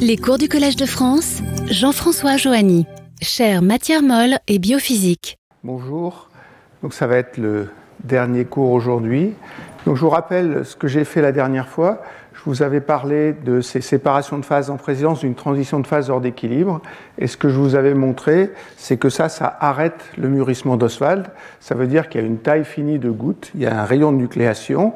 Les cours du Collège de France, Jean-François Joanny, chaire matière molle et biophysique. Bonjour, donc ça va être le dernier cours aujourd'hui. Donc je vous rappelle ce que j'ai fait la dernière fois. Je vous avais parlé de ces séparations de phases en présence d'une transition de phase hors d'équilibre. Et ce que je vous avais montré, c'est que ça, ça arrête le mûrissement d'Oswald. Ça veut dire qu'il y a une taille finie de gouttes, il y a un rayon de nucléation.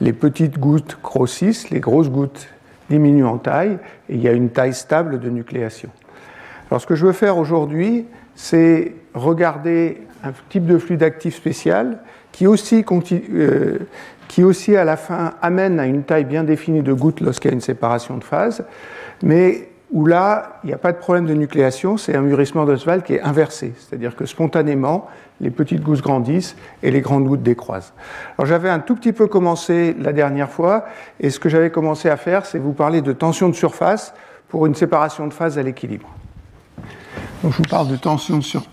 Les petites gouttes grossissent, les grosses gouttes diminuent en taille, et il y a une taille stable de nucléation. Alors ce que je veux faire aujourd'hui, c'est regarder un type de fluide actif spécial qui aussi, euh, qui aussi à la fin amène à une taille bien définie de gouttes lorsqu'il y a une séparation de phase, mais où là, il n'y a pas de problème de nucléation, c'est un mûrissement d'Oswald qui est inversé, c'est-à-dire que spontanément, les petites gousses grandissent et les grandes gouttes décroisent. Alors j'avais un tout petit peu commencé la dernière fois, et ce que j'avais commencé à faire, c'est vous parler de tension de surface pour une séparation de phase à l'équilibre. Donc je vous parle de tension de surface.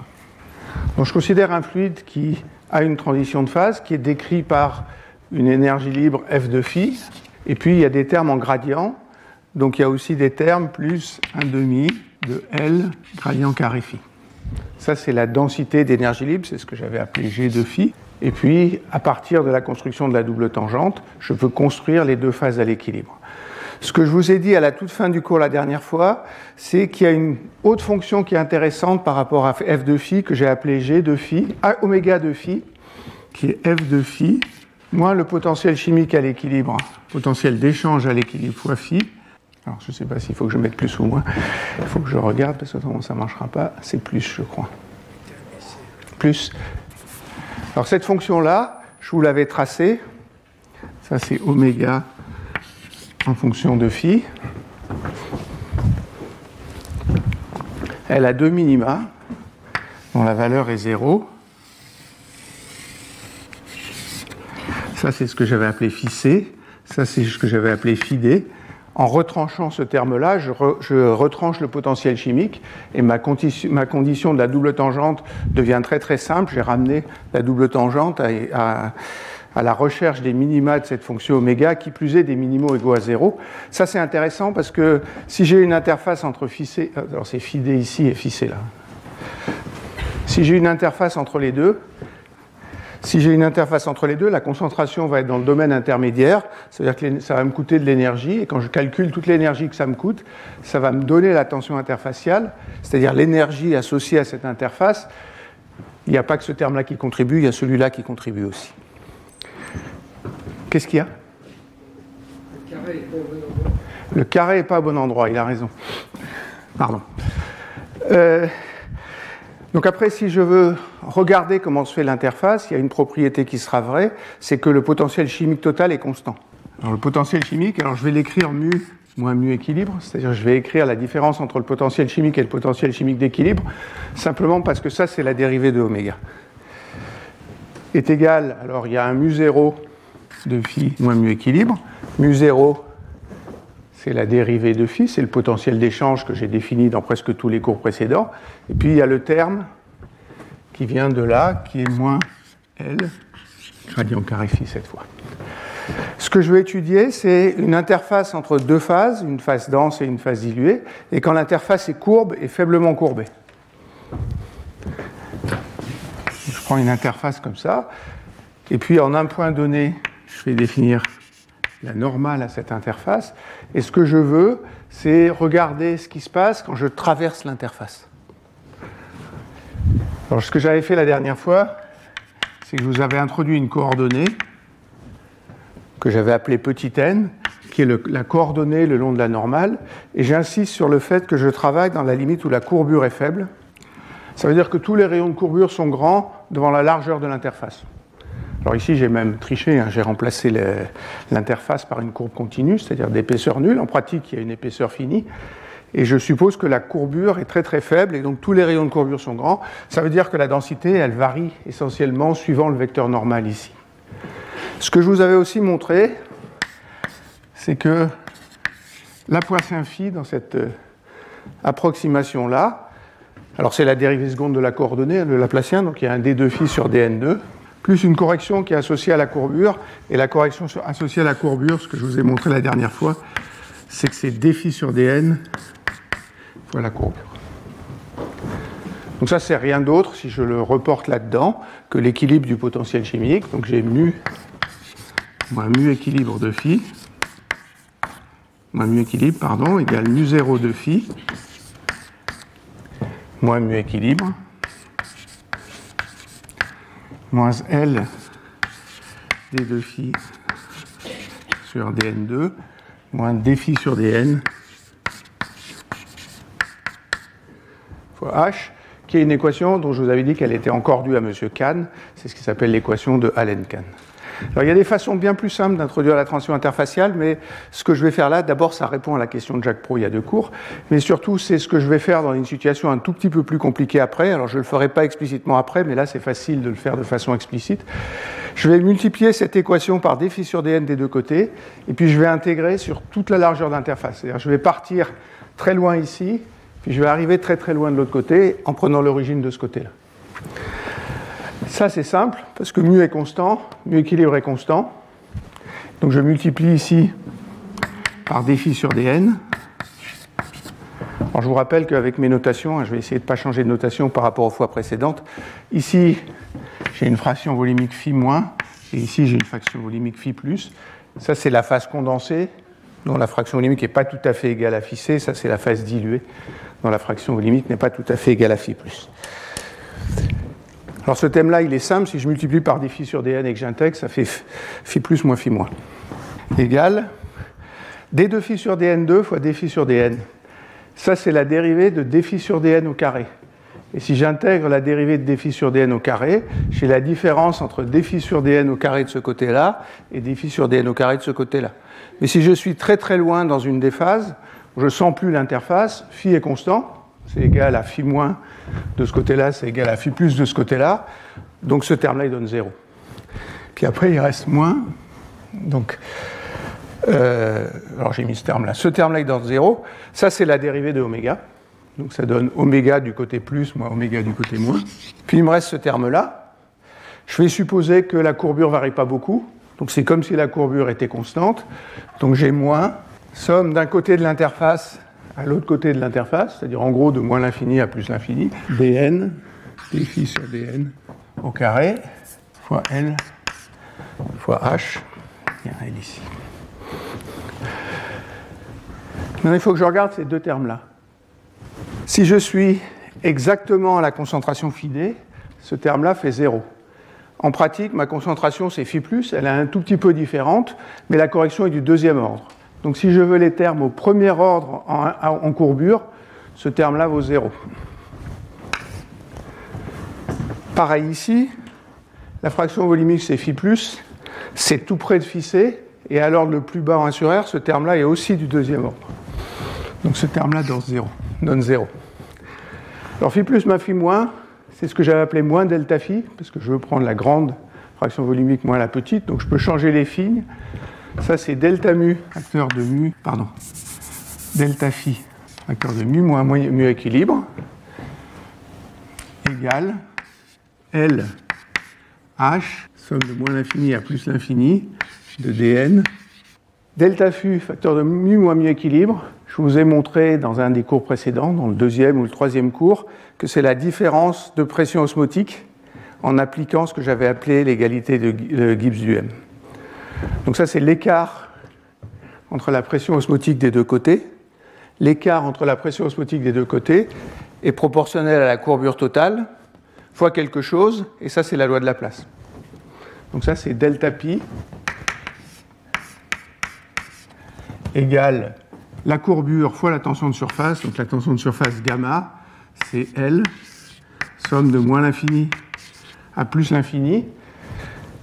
Donc je considère un fluide qui a une transition de phase qui est décrit par une énergie libre F de phi, et puis il y a des termes en gradient, donc il y a aussi des termes plus un demi de L gradient carré phi. Ça, c'est la densité d'énergie libre, c'est ce que j'avais appelé G de phi. Et puis, à partir de la construction de la double tangente, je peux construire les deux phases à l'équilibre. Ce que je vous ai dit à la toute fin du cours la dernière fois, c'est qu'il y a une autre fonction qui est intéressante par rapport à f de phi que j'ai appelée g de phi, à oméga de phi, qui est f de phi, moins le potentiel chimique à l'équilibre, potentiel d'échange à l'équilibre fois phi, alors, je ne sais pas s'il faut que je mette plus ou moins. Il faut que je regarde parce que autrement ça ne marchera pas. C'est plus, je crois. Plus. Alors, cette fonction-là, je vous l'avais tracée. Ça, c'est oméga en fonction de phi. Elle a deux minima, dont la valeur est 0. Ça, c'est ce que j'avais appelé phi C. Ça, c'est ce que j'avais appelé phi D en retranchant ce terme-là, je, retranche le potentiel chimique et ma, condition de la double tangente devient très très simple. J'ai ramené la double tangente à, la recherche des minima de cette fonction oméga, qui plus est des minimaux égaux à zéro. Ça c'est intéressant parce que si j'ai une interface entre phi euh, alors c'est phi ici et phi c là. Si j'ai une interface entre les deux, si j'ai une interface entre les deux, la concentration va être dans le domaine intermédiaire, c'est-à-dire que ça va me coûter de l'énergie, et quand je calcule toute l'énergie que ça me coûte, ça va me donner la tension interfaciale, c'est-à-dire l'énergie associée à cette interface. Il n'y a pas que ce terme-là qui contribue, il y a celui-là qui contribue aussi. Qu'est-ce qu'il y a? Le carré n'est pas au bon endroit, il a raison. Pardon. Euh, donc après, si je veux regarder comment se fait l'interface, il y a une propriété qui sera vraie, c'est que le potentiel chimique total est constant. Alors le potentiel chimique, alors je vais l'écrire mu moins mu équilibre, c'est-à-dire je vais écrire la différence entre le potentiel chimique et le potentiel chimique d'équilibre, simplement parce que ça c'est la dérivée de oméga. Est égal, alors il y a un mu 0 de phi moins mu équilibre, mu 0 c'est la dérivée de phi, c'est le potentiel d'échange que j'ai défini dans presque tous les cours précédents. Et puis il y a le terme qui vient de là, qui est moins L, gradient carré phi cette fois. Ce que je veux étudier, c'est une interface entre deux phases, une phase dense et une phase diluée, et quand l'interface est courbe et faiblement courbée. Je prends une interface comme ça, et puis en un point donné, je vais définir la normale à cette interface. Et ce que je veux, c'est regarder ce qui se passe quand je traverse l'interface. Alors, ce que j'avais fait la dernière fois, c'est que je vous avais introduit une coordonnée que j'avais appelée petit n, qui est la coordonnée le long de la normale, et j'insiste sur le fait que je travaille dans la limite où la courbure est faible. Ça veut dire que tous les rayons de courbure sont grands devant la largeur de l'interface. Alors ici, j'ai même triché, hein, j'ai remplacé l'interface par une courbe continue, c'est-à-dire d'épaisseur nulle. En pratique, il y a une épaisseur finie. Et je suppose que la courbure est très très faible, et donc tous les rayons de courbure sont grands. Ça veut dire que la densité, elle varie essentiellement suivant le vecteur normal ici. Ce que je vous avais aussi montré, c'est que la Poisson phi dans cette euh, approximation-là, alors c'est la dérivée seconde de la coordonnée, le Laplacien, donc il y a un d2 phi sur dn2, plus une correction qui est associée à la courbure. Et la correction associée à la courbure, ce que je vous ai montré la dernière fois, c'est que c'est dφ sur dn fois la courbure. Donc ça, c'est rien d'autre, si je le reporte là-dedans, que l'équilibre du potentiel chimique. Donc j'ai mu moins mu équilibre de phi, moins mu équilibre, pardon, égale mu 0 de phi, moins mu équilibre, moins L d 2 phi sur dn2, moins d phi sur dn fois h, qui est une équation dont je vous avais dit qu'elle était encore due à M. Kahn. C'est ce qui s'appelle l'équation de Allen-Kahn. Alors, il y a des façons bien plus simples d'introduire la transition interfaciale, mais ce que je vais faire là, d'abord, ça répond à la question de Jacques Pro il y a deux cours, mais surtout, c'est ce que je vais faire dans une situation un tout petit peu plus compliquée après. Alors, je ne le ferai pas explicitement après, mais là, c'est facile de le faire de façon explicite. Je vais multiplier cette équation par dφ sur dn des deux côtés, et puis je vais intégrer sur toute la largeur d'interface. C'est-à-dire, je vais partir très loin ici, puis je vais arriver très très loin de l'autre côté en prenant l'origine de ce côté-là. Ça c'est simple parce que mu est constant, mu équilibre est constant. Donc je multiplie ici par dφ sur dn. Alors je vous rappelle qu'avec mes notations, hein, je vais essayer de ne pas changer de notation par rapport aux fois précédentes. Ici, j'ai une fraction volumique phi moins, et ici j'ai une fraction volumique phi plus. Ça c'est la phase condensée, dont la fraction volumique n'est pas tout à fait égale à phi c, ça c'est la phase diluée dont la fraction volumique n'est pas tout à fait égale à phi plus. Alors ce thème-là, il est simple. Si je multiplie par des phi sur dn et que j'intègre, ça fait phi plus moins phi moins. Égale d2 phi sur dn2 fois d phi sur dn. Ça, c'est la dérivée de d phi sur dn au carré. Et si j'intègre la dérivée de d phi sur dn au carré, j'ai la différence entre d phi sur dn au carré de ce côté-là et d phi sur dn au carré de ce côté-là. Mais si je suis très très loin dans une des phases, je ne sens plus l'interface, phi est constant, c'est égal à phi moins de ce côté-là, c'est égal à phi plus de ce côté-là, donc ce terme-là, il donne 0. Puis après, il reste moins, donc, euh, alors j'ai mis ce terme-là, ce terme-là, il donne 0, ça c'est la dérivée de oméga, donc ça donne oméga du côté plus, moins oméga du côté moins. Puis il me reste ce terme-là, je vais supposer que la courbure ne varie pas beaucoup, donc c'est comme si la courbure était constante, donc j'ai moins. Somme d'un côté de l'interface à l'autre côté de l'interface, c'est-à-dire en gros de moins l'infini à plus l'infini, dn, dφ sur dn au carré, fois l, fois h, il y a un l ici. Maintenant, il faut que je regarde ces deux termes-là. Si je suis exactement à la concentration phi ce terme-là fait 0. En pratique, ma concentration, c'est phi+, elle est un tout petit peu différente, mais la correction est du deuxième ordre. Donc si je veux les termes au premier ordre en, courbure, ce terme-là vaut 0. Pareil ici, la fraction volumique c'est phi plus, c'est tout près de phi c, et à l'ordre le plus bas en 1 sur r, ce terme-là est aussi du deuxième ordre. Donc ce terme-là donne 0. Donne 0. Alors phi plus moins phi moins, c'est ce que j'avais appelé moins delta phi, parce que je veux prendre la grande fraction volumique moins la petite, donc je peux changer les signes. Ça, c'est delta mu, facteur de mu, pardon, delta phi, facteur de mu moins mu équilibre, égale L H, somme de moins l'infini à plus l'infini, de dn. Delta phi, facteur de mu moins mu équilibre, je vous ai montré dans un des cours précédents, dans le deuxième ou le troisième cours, que c'est la différence de pression osmotique en appliquant ce que j'avais appelé l'égalité de Gibbs du M. Donc ça, c'est l'écart entre la pression osmotique des deux côtés. L'écart entre la pression osmotique des deux côtés est proportionnel à la courbure totale fois quelque chose, et ça, c'est la loi de la place. Donc ça, c'est delta pi égale la courbure fois la tension de surface. Donc la tension de surface gamma, c'est L, somme de moins l'infini à plus l'infini.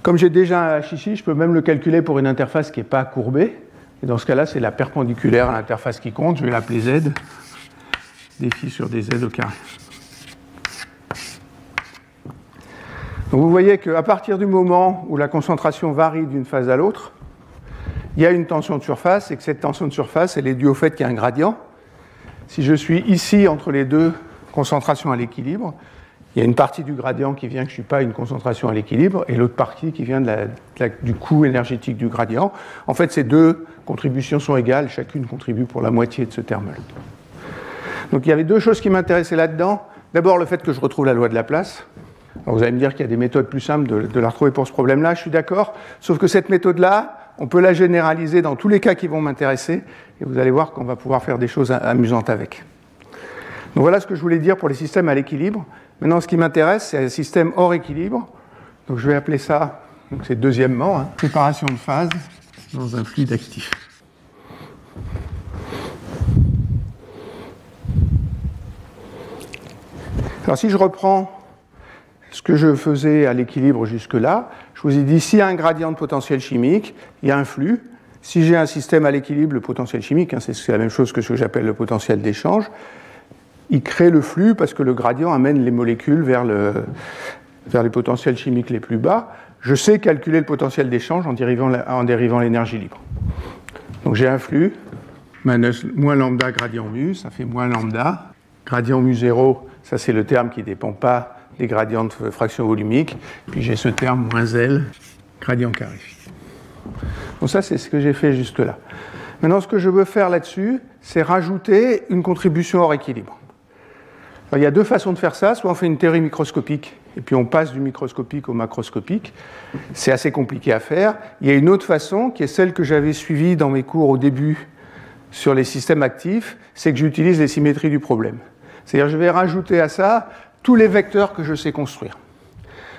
Comme j'ai déjà un H ici, je peux même le calculer pour une interface qui n'est pas courbée. Et dans ce cas-là, c'est la perpendiculaire à l'interface qui compte. Je vais l'appeler Z, défi sur des Z au carré. Donc vous voyez qu'à partir du moment où la concentration varie d'une phase à l'autre, il y a une tension de surface et que cette tension de surface, elle est due au fait qu'il y a un gradient. Si je suis ici entre les deux concentrations à l'équilibre, il y a une partie du gradient qui vient que je ne suis pas à une concentration à l'équilibre et l'autre partie qui vient du coût énergétique du gradient. En fait, ces deux contributions sont égales, chacune contribue pour la moitié de ce terme-là. Donc il y avait deux choses qui m'intéressaient là-dedans. D'abord le fait que je retrouve la loi de la place. vous allez me dire qu'il y a des méthodes plus simples de la retrouver pour ce problème-là, je suis d'accord. Sauf que cette méthode-là, on peut la généraliser dans tous les cas qui vont m'intéresser, et vous allez voir qu'on va pouvoir faire des choses amusantes avec. Donc voilà ce que je voulais dire pour les systèmes à l'équilibre. Maintenant, ce qui m'intéresse, c'est un système hors équilibre. Donc je vais appeler ça, donc c'est deuxièmement, hein, préparation de phase dans un fluide actif. Alors si je reprends ce que je faisais à l'équilibre jusque-là, je vous ai dit s'il y a un gradient de potentiel chimique, il y a un flux. Si j'ai un système à l'équilibre, le potentiel chimique, hein, c'est la même chose que ce que j'appelle le potentiel d'échange, il crée le flux parce que le gradient amène les molécules vers, le, vers les potentiels chimiques les plus bas. Je sais calculer le potentiel d'échange en dérivant, en dérivant l'énergie libre. Donc j'ai un flux, moins lambda gradient mu, ça fait moins lambda. Gradient mu 0, ça c'est le terme qui ne dépend pas des gradients de fraction volumique. Puis j'ai ce terme moins L, gradient carré. Donc ça c'est ce que j'ai fait jusque-là. Maintenant ce que je veux faire là-dessus, c'est rajouter une contribution hors équilibre il y a deux façons de faire ça. Soit on fait une théorie microscopique et puis on passe du microscopique au macroscopique. C'est assez compliqué à faire. Il y a une autre façon qui est celle que j'avais suivie dans mes cours au début sur les systèmes actifs, c'est que j'utilise les symétries du problème. C'est-à-dire je vais rajouter à ça tous les vecteurs que je sais construire.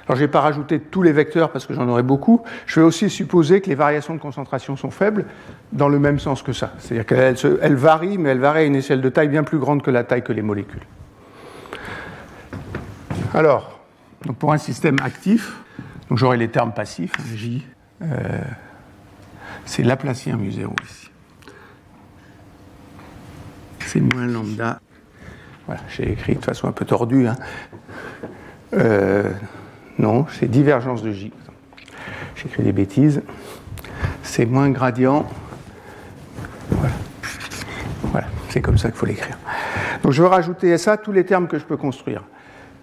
Alors je ne vais pas rajouter tous les vecteurs parce que j'en aurai beaucoup. Je vais aussi supposer que les variations de concentration sont faibles dans le même sens que ça. C'est-à-dire qu'elles varient, mais elles varient à une échelle de taille bien plus grande que la taille que les molécules. Alors, pour un système actif, j'aurai les termes passifs, hein, J, euh, c'est Laplacien mu 0 ici. C'est moins lambda. Voilà, j'ai écrit de façon un peu tordue. Hein. Euh, non, c'est divergence de J. J'ai écrit des bêtises. C'est moins gradient. Voilà. Voilà, c'est comme ça qu'il faut l'écrire. Donc je veux rajouter à ça tous les termes que je peux construire.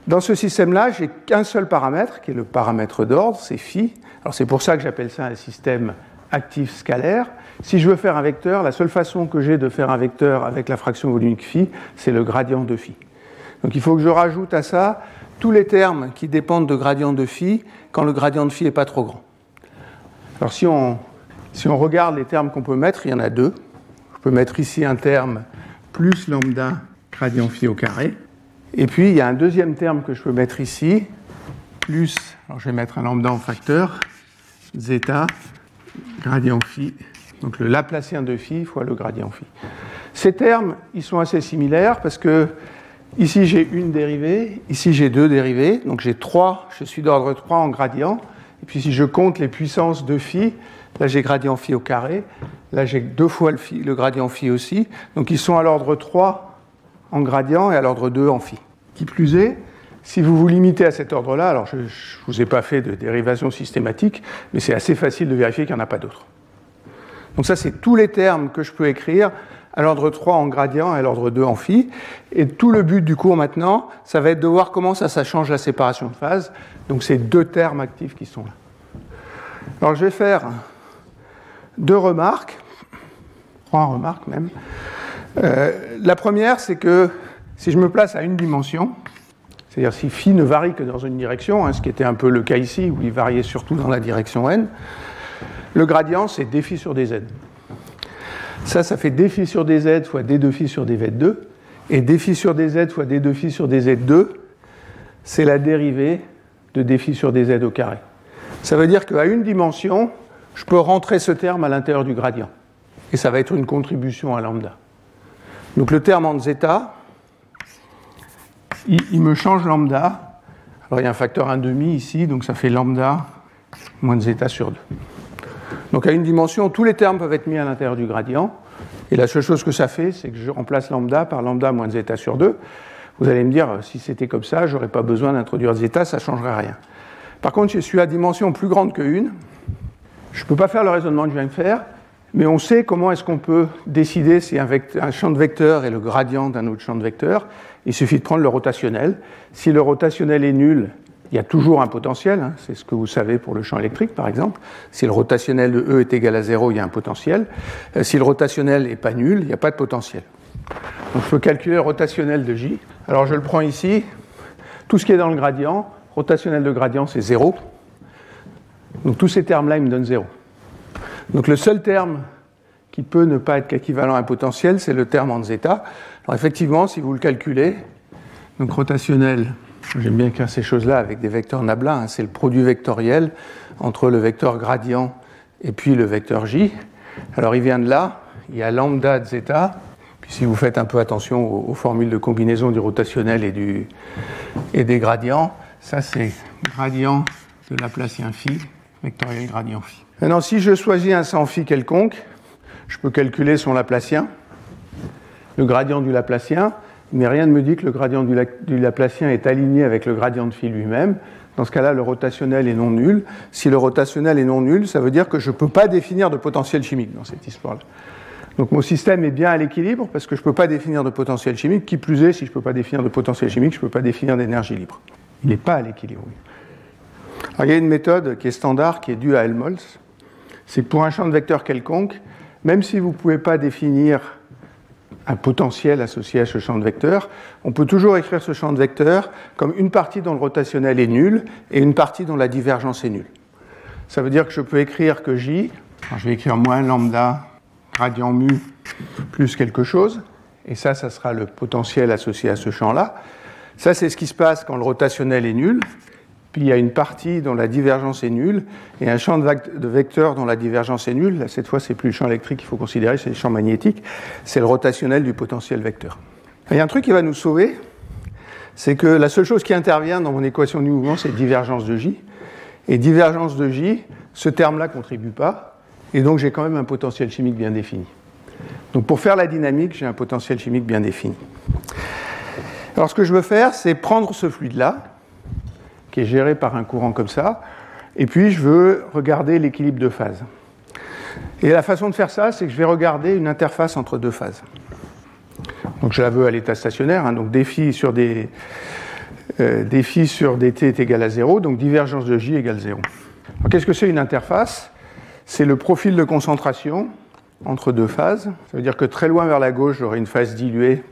Dans ce système-là, j'ai qu'un seul paramètre, qui est le paramètre d'ordre, c'est phi. Alors c'est pour ça que j'appelle ça un système actif scalaire. Si je veux faire un vecteur, la seule façon que j'ai de faire un vecteur avec la fraction volumique phi, c'est le gradient de phi. Donc il faut que je rajoute à ça tous les termes qui dépendent de gradient de phi quand le gradient de phi n'est pas trop grand. Alors si on, si on regarde les termes qu'on peut mettre, il y en a deux. Je peux mettre ici un terme plus lambda gradient phi au carré. Et puis, il y a un deuxième terme que je peux mettre ici, plus, alors je vais mettre un lambda en facteur, zeta, gradient phi, donc le Laplacien de phi fois le gradient phi. Ces termes, ils sont assez similaires parce que ici j'ai une dérivée, ici j'ai deux dérivées, donc j'ai trois, je suis d'ordre 3 en gradient, et puis si je compte les puissances de phi, là j'ai gradient phi au carré, là j'ai deux fois le, phi, le gradient phi aussi, donc ils sont à l'ordre 3 en gradient et à l'ordre 2 en phi. Qui plus est, si vous vous limitez à cet ordre-là, alors je ne vous ai pas fait de dérivation systématique, mais c'est assez facile de vérifier qu'il n'y en a pas d'autres. Donc ça, c'est tous les termes que je peux écrire à l'ordre 3 en gradient et à l'ordre 2 en phi. Et tout le but du cours maintenant, ça va être de voir comment ça, change la séparation de phase. Donc c'est deux termes actifs qui sont là. Alors je vais faire deux remarques, trois remarques même. Euh, la première, c'est que si je me place à une dimension, c'est-à-dire si phi ne varie que dans une direction, hein, ce qui était un peu le cas ici, où il variait surtout dans la direction n, le gradient, c'est d phi sur dz. Ça, ça fait d phi sur dz fois d de phi sur dz2, et d phi sur dz fois d de phi sur dz2, c'est la dérivée de d phi sur dz au carré. Ça veut dire qu'à une dimension, je peux rentrer ce terme à l'intérieur du gradient, et ça va être une contribution à lambda. Donc le terme en zeta, il, me change lambda. Alors il y a un facteur 1,5 ici, donc ça fait lambda moins zeta sur 2. Donc à une dimension, tous les termes peuvent être mis à l'intérieur du gradient. Et la seule chose que ça fait, c'est que je remplace lambda par lambda moins zeta sur 2. Vous allez me dire, si c'était comme ça, j'aurais pas besoin d'introduire zeta, ça ne changerait rien. Par contre, je suis à dimension plus grande que 1, je ne peux pas faire le raisonnement que je viens de faire, Mais on sait comment est-ce qu'on peut décider si un, champ de vecteur est le gradient d'un autre champ de vecteur. Il suffit de prendre le rotationnel. Si le rotationnel est nul, il y a toujours un potentiel, hein. c'est ce que vous savez pour le champ électrique par exemple. Si le rotationnel de E est égal à 0, il y a un potentiel. Euh, si le rotationnel n'est pas nul, il n'y a pas de potentiel. Donc je peux calculer le rotationnel de J. Alors je le prends ici. Tout ce qui est dans le gradient, rotationnel de gradient, c'est 0. Donc tous ces termes-là, ils me donnent 0. Donc le seul terme qui peut ne pas être équivalent à un potentiel, c'est le terme en zeta. Alors effectivement, si vous le calculez, donc rotationnel J'aime bien écrire ces choses-là avec des vecteurs nabla. Hein. C'est le produit vectoriel entre le vecteur gradient et puis le vecteur j. Alors il vient de là, il y a lambda de zeta. Puis si vous faites un peu attention aux, formules de combinaison du rotationnel et des gradients, ça c'est gradient de Laplacien phi, vectoriel gradient phi. Maintenant, si je choisis un sans phi quelconque, je peux calculer son Laplacien, le gradient du Laplacien mais rien ne me dit que le gradient du, Laplacien est aligné avec le gradient de phi lui-même. Dans ce cas-là, le rotationnel est non nul. Si le rotationnel est non nul, ça veut dire que je ne peux pas définir de potentiel chimique dans cette histoire-là. Donc mon système est bien à l'équilibre parce que je ne peux pas définir de potentiel chimique. Qui plus est, si je ne peux pas définir de potentiel chimique, je ne peux pas définir d'énergie libre. Il n'est pas à l'équilibre. il y a une méthode qui est standard, qui est due à Helmholtz. C'est que pour un champ de vecteur quelconque, même si vous ne pouvez pas définir un potentiel associé à ce champ de vecteur, on peut toujours écrire ce champ de vecteur comme une partie dont le rotationnel est nul et une partie dont la divergence est nulle. Ça veut dire que je peux écrire que J, je vais écrire moins lambda gradient mu plus quelque chose, et ça, ça sera le potentiel associé à ce champ-là. Ça, c'est ce qui se passe quand le rotationnel est nul. Puis il y a une partie dont la divergence est nulle et un champ de vecteurs dont la divergence est nulle. cette fois, c'est plus le champ électrique qu'il faut considérer, c'est le champ magnétique. C'est le rotationnel du potentiel vecteur. Il y a un truc qui va nous sauver, c'est que la seule chose qui intervient dans mon équation du mouvement, c'est divergence de J. Et divergence de J, ce terme-là ne contribue pas, et donc j'ai quand même un potentiel chimique bien défini. Donc pour faire la dynamique, j'ai un potentiel chimique bien défini. Alors ce que je veux faire, c'est prendre ce fluide-là, qui est géré par un courant comme ça. Et puis, je veux regarder l'équilibre de phase. Et la façon de faire ça, c'est que je vais regarder une interface entre deux phases. Donc, je la veux à l'état stationnaire, hein, donc défi sur des, euh, défi sur dt est égal à 0, donc divergence de J égale 0. Qu'est-ce que c'est une interface? C'est le profil de concentration entre deux phases. Ça veut dire que très loin vers la gauche, j'aurai une phase diluée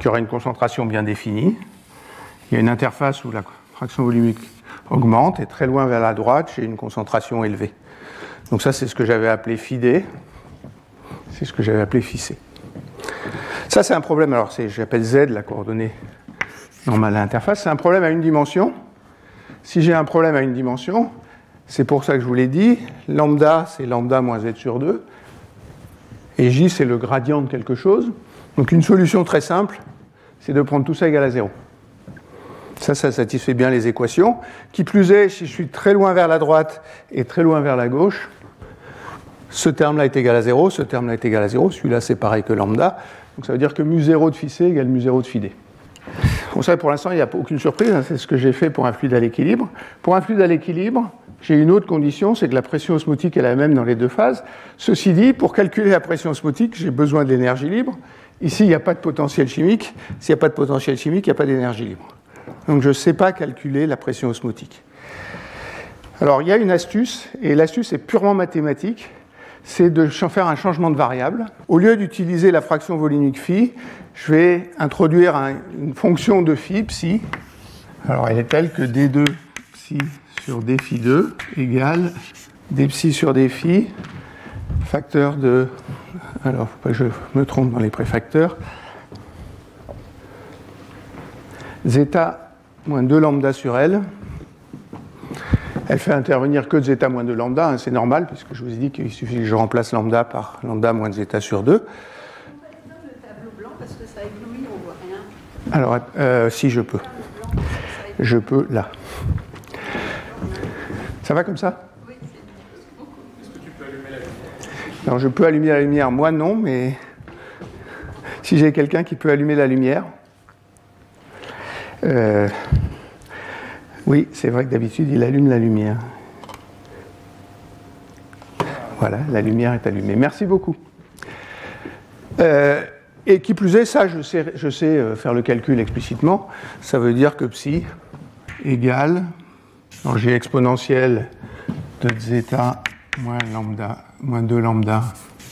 qui aura une concentration bien définie. Il y a une interface où la fraction volumique augmente, et très loin vers la droite, j'ai une concentration élevée. Donc ça, c'est ce que j'avais appelé FID, c'est ce que j'avais appelé FIC. Ça, c'est un problème, alors j'appelle Z la coordonnée normale à l'interface, c'est un problème à une dimension. Si j'ai un problème à une dimension, c'est pour ça que je vous l'ai dit, lambda, c'est lambda moins Z sur 2, et J, c'est le gradient de quelque chose. Donc une solution très simple, c'est de prendre tout ça égal à 0. Ça, ça satisfait bien les équations. Qui plus est, si je suis très loin vers la droite et très loin vers la gauche, ce terme-là est égal à 0, ce terme-là est égal à 0, celui-là c'est pareil que lambda. Donc ça veut dire que mu0 de phi c égale mu0 de phi d. Bon, ça pour l'instant, il n'y a aucune surprise, hein, c'est ce que j'ai fait pour un fluide à l'équilibre. Pour un fluide à l'équilibre, j'ai une autre condition, c'est que la pression osmotique est la même dans les deux phases. Ceci dit, pour calculer la pression osmotique, j'ai besoin de l'énergie libre. Ici, il n'y a pas de potentiel chimique. S'il n'y a pas de potentiel chimique, il n'y a pas d'énergie libre. Donc je ne sais pas calculer la pression osmotique. Alors il y a une astuce, et l'astuce est purement mathématique, c'est de faire un changement de variable. Au lieu d'utiliser la fraction volumique phi, je vais introduire une fonction de phi, psi. Alors elle est telle que d2 psi sur d phi 2 égale d psi sur d phi, facteur de... Alors, faut pas que je me trompe dans les préfacteurs. Zeta moins 2 lambda sur L. Elle fait intervenir que zeta moins 2 lambda, hein, c'est normal, puisque je vous ai dit qu'il suffit que je remplace lambda par lambda moins zeta sur 2. Alors, euh, si je peux. Je peux là. Ça va comme ça? Non, je peux allumer la lumière, moi non, mais si j'ai quelqu'un qui peut allumer la lumière. Euh, oui, c'est vrai que d'habitude, il allume la lumière. Voilà, la lumière est allumée. Merci beaucoup. Euh, et qui plus est, ça, je sais, euh, faire le calcul explicitement. Ça veut dire que psi égale, alors j'ai exponentielle de zeta moins lambda, moins 2 lambda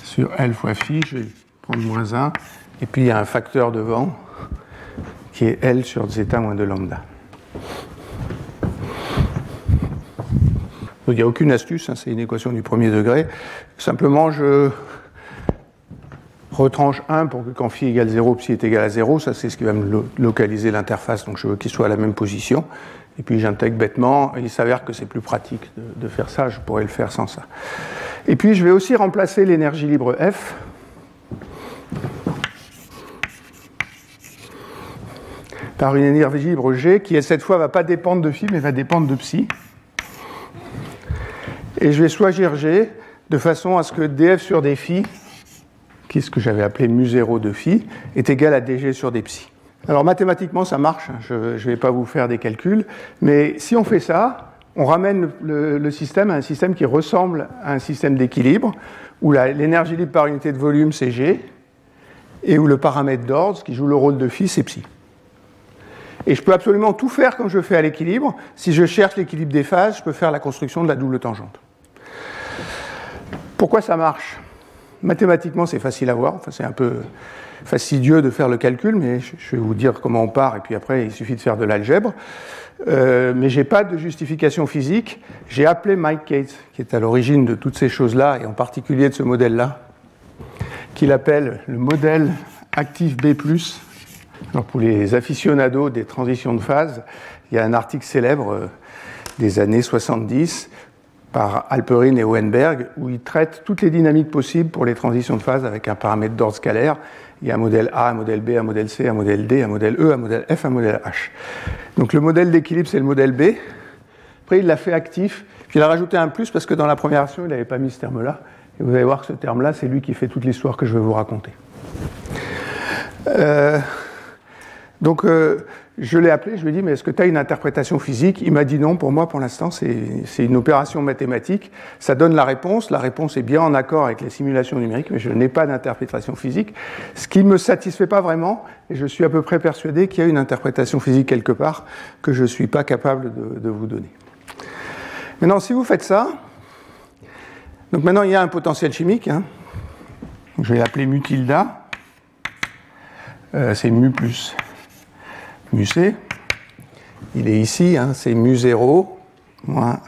sur L fois phi, je vais prendre moins 1, et puis il y a un facteur devant qui est L sur zeta moins 2 lambda. il n'y a aucune astuce, hein, c'est une équation du premier degré. Simplement, je retranche 1 pour que quand phi égale 0, psi est égal à 0. Ça, c'est ce qui va me localiser l'interface, donc je veux qu'il soit à la même position. Et puis j'intègre bêtement, il s'avère que c'est plus pratique de, faire ça, je pourrais le faire sans ça. Et puis je vais aussi remplacer l'énergie libre F par une énergie libre G qui, cette fois, ne va pas dépendre de phi, mais va dépendre de psi. Et je vais choisir G de façon à ce que df sur des qui est ce que j'avais appelé mu0 de phi, est égal à dg sur des. Alors mathématiquement, ça marche, hein. je ne vais pas vous faire des calculs, mais si on fait ça, on ramène le, système à un système qui ressemble à un système d'équilibre, où l'énergie libre par unité de volume, c'est G, et où le paramètre d'ordre, qui joue le rôle de phi, c'est psi. Et je peux absolument tout faire comme je fais à l'équilibre. Si je cherche l'équilibre des phases, je peux faire la construction de la double tangente. Pourquoi ça marche? Mathématiquement, c'est facile à voir. Enfin, c'est un peu fastidieux de faire le calcul, mais je vais vous dire comment on part, et puis après, il suffit de faire de l'algèbre. Euh, mais je n'ai pas de justification physique. J'ai appelé Mike Cates, qui est à l'origine de toutes ces choses-là, et en particulier de ce modèle-là, qu'il appelle le modèle actif B. Alors pour les aficionados des transitions de phase, il y a un article célèbre euh, des années 70 par Alperin et Hohenberg, où ils traitent toutes les dynamiques possibles pour les transitions de phase avec un paramètre d'ordre scalaire. Il y a un modèle A, un modèle B, un modèle C, un modèle D, un modèle E, un modèle F, un modèle H. Donc le modèle d'équilibre, c'est le modèle B. Après, il l'a fait actif, puis il a rajouté un plus parce que dans la première version, il n'avait pas mis ce terme-là. Et vous allez voir que ce terme-là, c'est lui qui fait toute l'histoire que je vais vous raconter. Euh, donc, euh, je l'ai appelé, je lui ai dit, mais est-ce que tu as une interprétation physique? Il m'a dit non, pour moi, pour l'instant, c'est une opération mathématique. Ça donne la réponse. La réponse est bien en accord avec les simulations numériques, mais je n'ai pas d'interprétation physique. Ce qui ne me satisfait pas vraiment, et je suis à peu près persuadé qu'il y a une interprétation physique quelque part que je ne suis pas capable de, vous donner. Maintenant, si vous faites ça, donc maintenant il y a un potentiel chimique. Hein. je vais l'appeler mu tilda. Euh, c'est mu plus mu c. Il est ici, hein, c'est mu 0 moins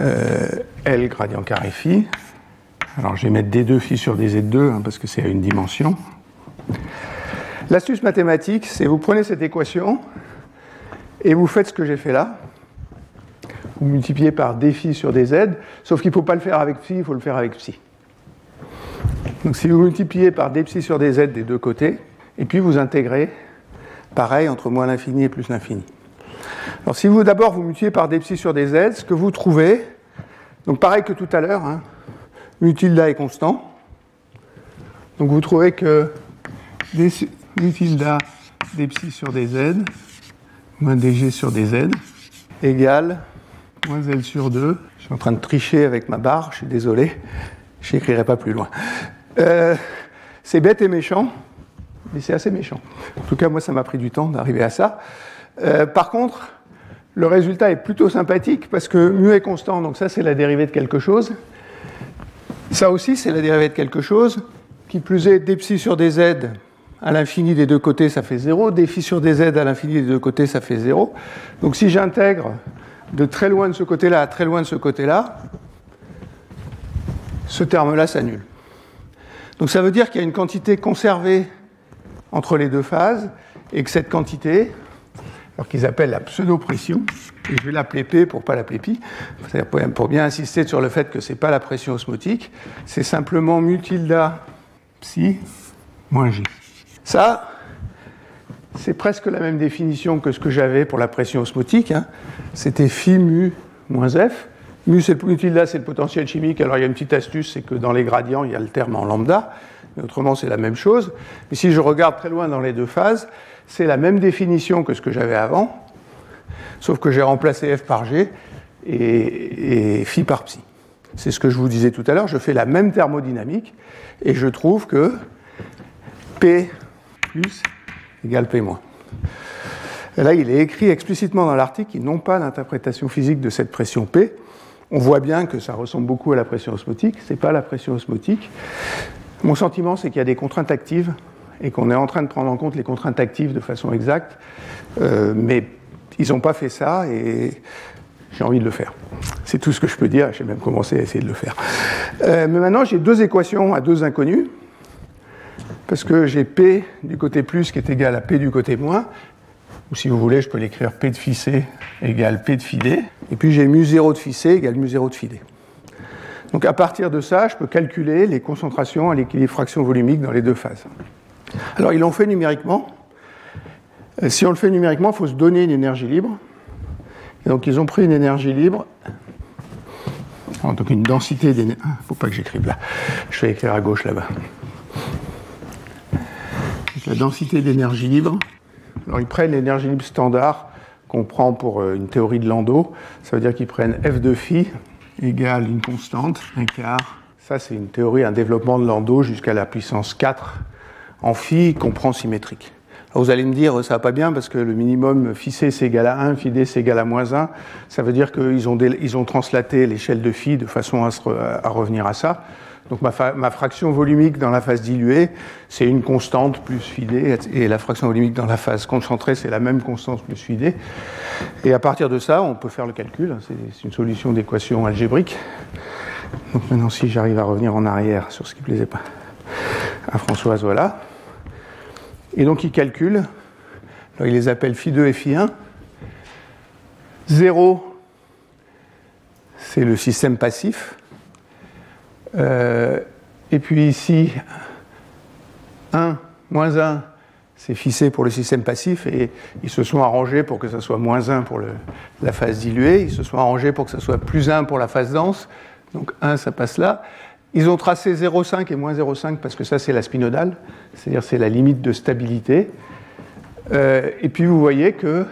euh, L gradient carré phi. Alors je vais mettre D2 phi sur dz2 hein, parce que c'est à une dimension. L'astuce mathématique, c'est vous prenez cette équation et vous faites ce que j'ai fait là. Vous multipliez par d phi sur dz, sauf qu'il ne faut pas le faire avec phi, il faut le faire avec psi. Donc si vous multipliez par d psi sur dz des deux côtés, et puis vous intégrez Pareil entre moins l'infini et plus l'infini. Alors si vous d'abord vous multipliez par des psi sur des z, ce que vous trouvez, donc pareil que tout à l'heure, hein, mu tilde est constant. Donc vous trouvez que tilde des psi sur des z moins dg sur des z égale moins L sur 2. Je suis en train de tricher avec ma barre, je suis désolé, je n'écrirai pas plus loin. Euh, c'est bête et méchant, mais c'est assez méchant. En tout cas, moi, ça m'a pris du temps d'arriver à ça. Euh, par contre, le résultat est plutôt sympathique parce que mu est constant, donc ça, c'est la dérivée de quelque chose. Ça aussi, c'est la dérivée de quelque chose. Qui plus est, d psi sur dz à l'infini des deux côtés, ça fait 0. d phi sur dz à l'infini des deux côtés, ça fait 0. Donc si j'intègre de très loin de ce côté-là à très loin de ce côté-là, ce terme-là s'annule. Donc ça veut dire qu'il y a une quantité conservée entre les deux phases et que cette quantité, alors qu'ils appellent la pseudo-pression, et je vais l'appeler P pour pas l'appeler pi, pour bien insister sur le fait que ce n'est pas la pression osmotique, c'est simplement mu tilda psi moins G. Ça, c'est presque la même définition que ce que j'avais pour la pression osmotique. Hein. C'était phi mu moins F. Mu, c'est tilda, c'est le potentiel chimique. Alors il y a une petite astuce, c'est que dans les gradients, il y a le terme en lambda mais autrement c'est la même chose. Mais si je regarde très loin dans les deux phases, c'est la même définition que ce que j'avais avant, sauf que j'ai remplacé f par g et, phi par psi. C'est ce que je vous disais tout à l'heure, je fais la même thermodynamique et je trouve que P plus égale P moins. là, il est écrit explicitement dans l'article qu'ils n'ont pas d'interprétation physique de cette pression P. On voit bien que ça ressemble beaucoup à la pression osmotique, ce n'est pas la pression osmotique. Mon sentiment, c'est qu'il y a des contraintes actives et qu'on est en train de prendre en compte les contraintes actives de façon exacte, euh, mais ils n'ont pas fait ça et j'ai envie de le faire. C'est tout ce que je peux dire, j'ai même commencé à essayer de le faire. Euh, mais maintenant, j'ai deux équations à deux inconnus, parce que j'ai P du côté plus qui est égal à P du côté moins, ou si vous voulez, je peux l'écrire P de phi C égale P de phi D, et puis j'ai mu 0 de phi C égale mu 0 de phi D. Donc à partir de ça, je peux calculer les concentrations à l'équilibre fraction volumique dans les deux phases. Alors ils l'ont fait numériquement. Euh, si on le fait numériquement, il faut se donner une énergie libre. Donc ils ont pris une énergie libre, donc une densité d'énergie. Il ah, ne faut pas que j'écrive là. Je vais écrire à gauche là-bas. La densité d'énergie libre. Alors ils prennent l'énergie libre standard qu'on prend pour euh, une théorie de Landau. Ça veut dire qu'ils prennent f de phi égale une constante, un quart. Ça, c'est une théorie, un développement de Landau jusqu'à la puissance 4 en phi qu'on prend symétrique. vous allez me dire, ça va pas bien parce que le minimum phi c'est égal à 1, phi d c'est égal à moins 1. Ça veut dire qu'ils ont, ils ont translaté l'échelle de phi de façon à revenir à ça. Donc ma, fraction volumique dans la phase diluée, c'est une constante plus d, et la fraction volumique dans la phase concentrée, c'est la même constante plus d. Et à partir de ça, on peut faire le calcul. C'est une solution d'équation algébrique. Donc maintenant, si j'arrive à revenir en arrière sur ce qui ne plaisait pas à Françoise, voilà. Et donc il calcule, il les appelle phi 2 et phi 1. 0, c'est le système passif. Euh, et puis ici, 1, moins 1, c'est fixé pour le système passif et ils se sont arrangés pour que ça soit moins 1 pour la phase diluée, ils se sont arrangés pour que ça soit plus 1 pour la phase dense, donc 1 ça passe là. Ils ont tracé 0,5 et moins 0,5 parce que ça c'est la spinodale, c'est-à-dire c'est la limite de stabilité. Euh, et puis vous voyez que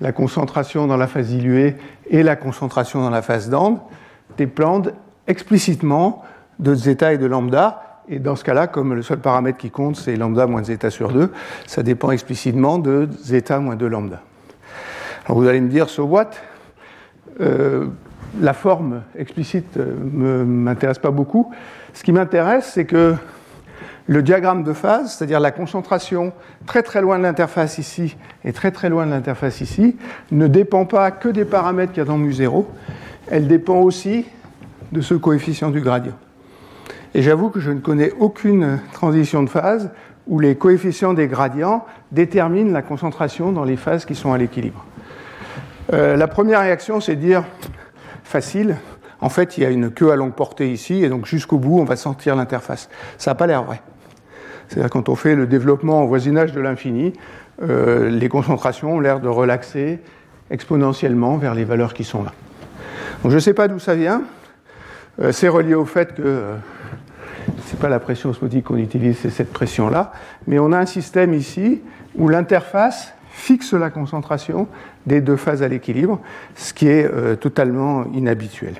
la concentration dans la phase diluée et la concentration dans la phase dense dépendent explicitement de zeta et de lambda. Et dans ce cas-là, comme le seul paramètre qui compte, c'est lambda moins zeta sur 2, ça dépend explicitement de zeta moins 2 lambda. Alors vous allez me dire, so what? Euh, La forme explicite ne euh, m'intéresse pas beaucoup. Ce qui m'intéresse, c'est que le diagramme de phase, c'est-à-dire la concentration très très loin de l'interface ici et très très loin de l'interface ici, ne dépend pas que des paramètres qu'il y a dans mu0, elle dépend aussi de ce coefficient du gradient. Et j'avoue que je ne connais aucune transition de phase où les coefficients des gradients déterminent la concentration dans les phases qui sont à l'équilibre. Euh, la première réaction, c'est de dire facile. En fait, il y a une queue à longue portée ici, et donc jusqu'au bout, on va sortir l'interface. Ça n'a pas l'air vrai. C'est-à-dire quand on fait le développement au voisinage de l'infini, euh, les concentrations ont l'air de relaxer exponentiellement vers les valeurs qui sont là. Donc je ne sais pas d'où ça vient. Euh, c'est relié au fait que euh, ce n'est pas la pression osmotique qu'on utilise, c'est cette pression-là. Mais on a un système ici où l'interface fixe la concentration des deux phases à l'équilibre, ce qui est euh, totalement inhabituel.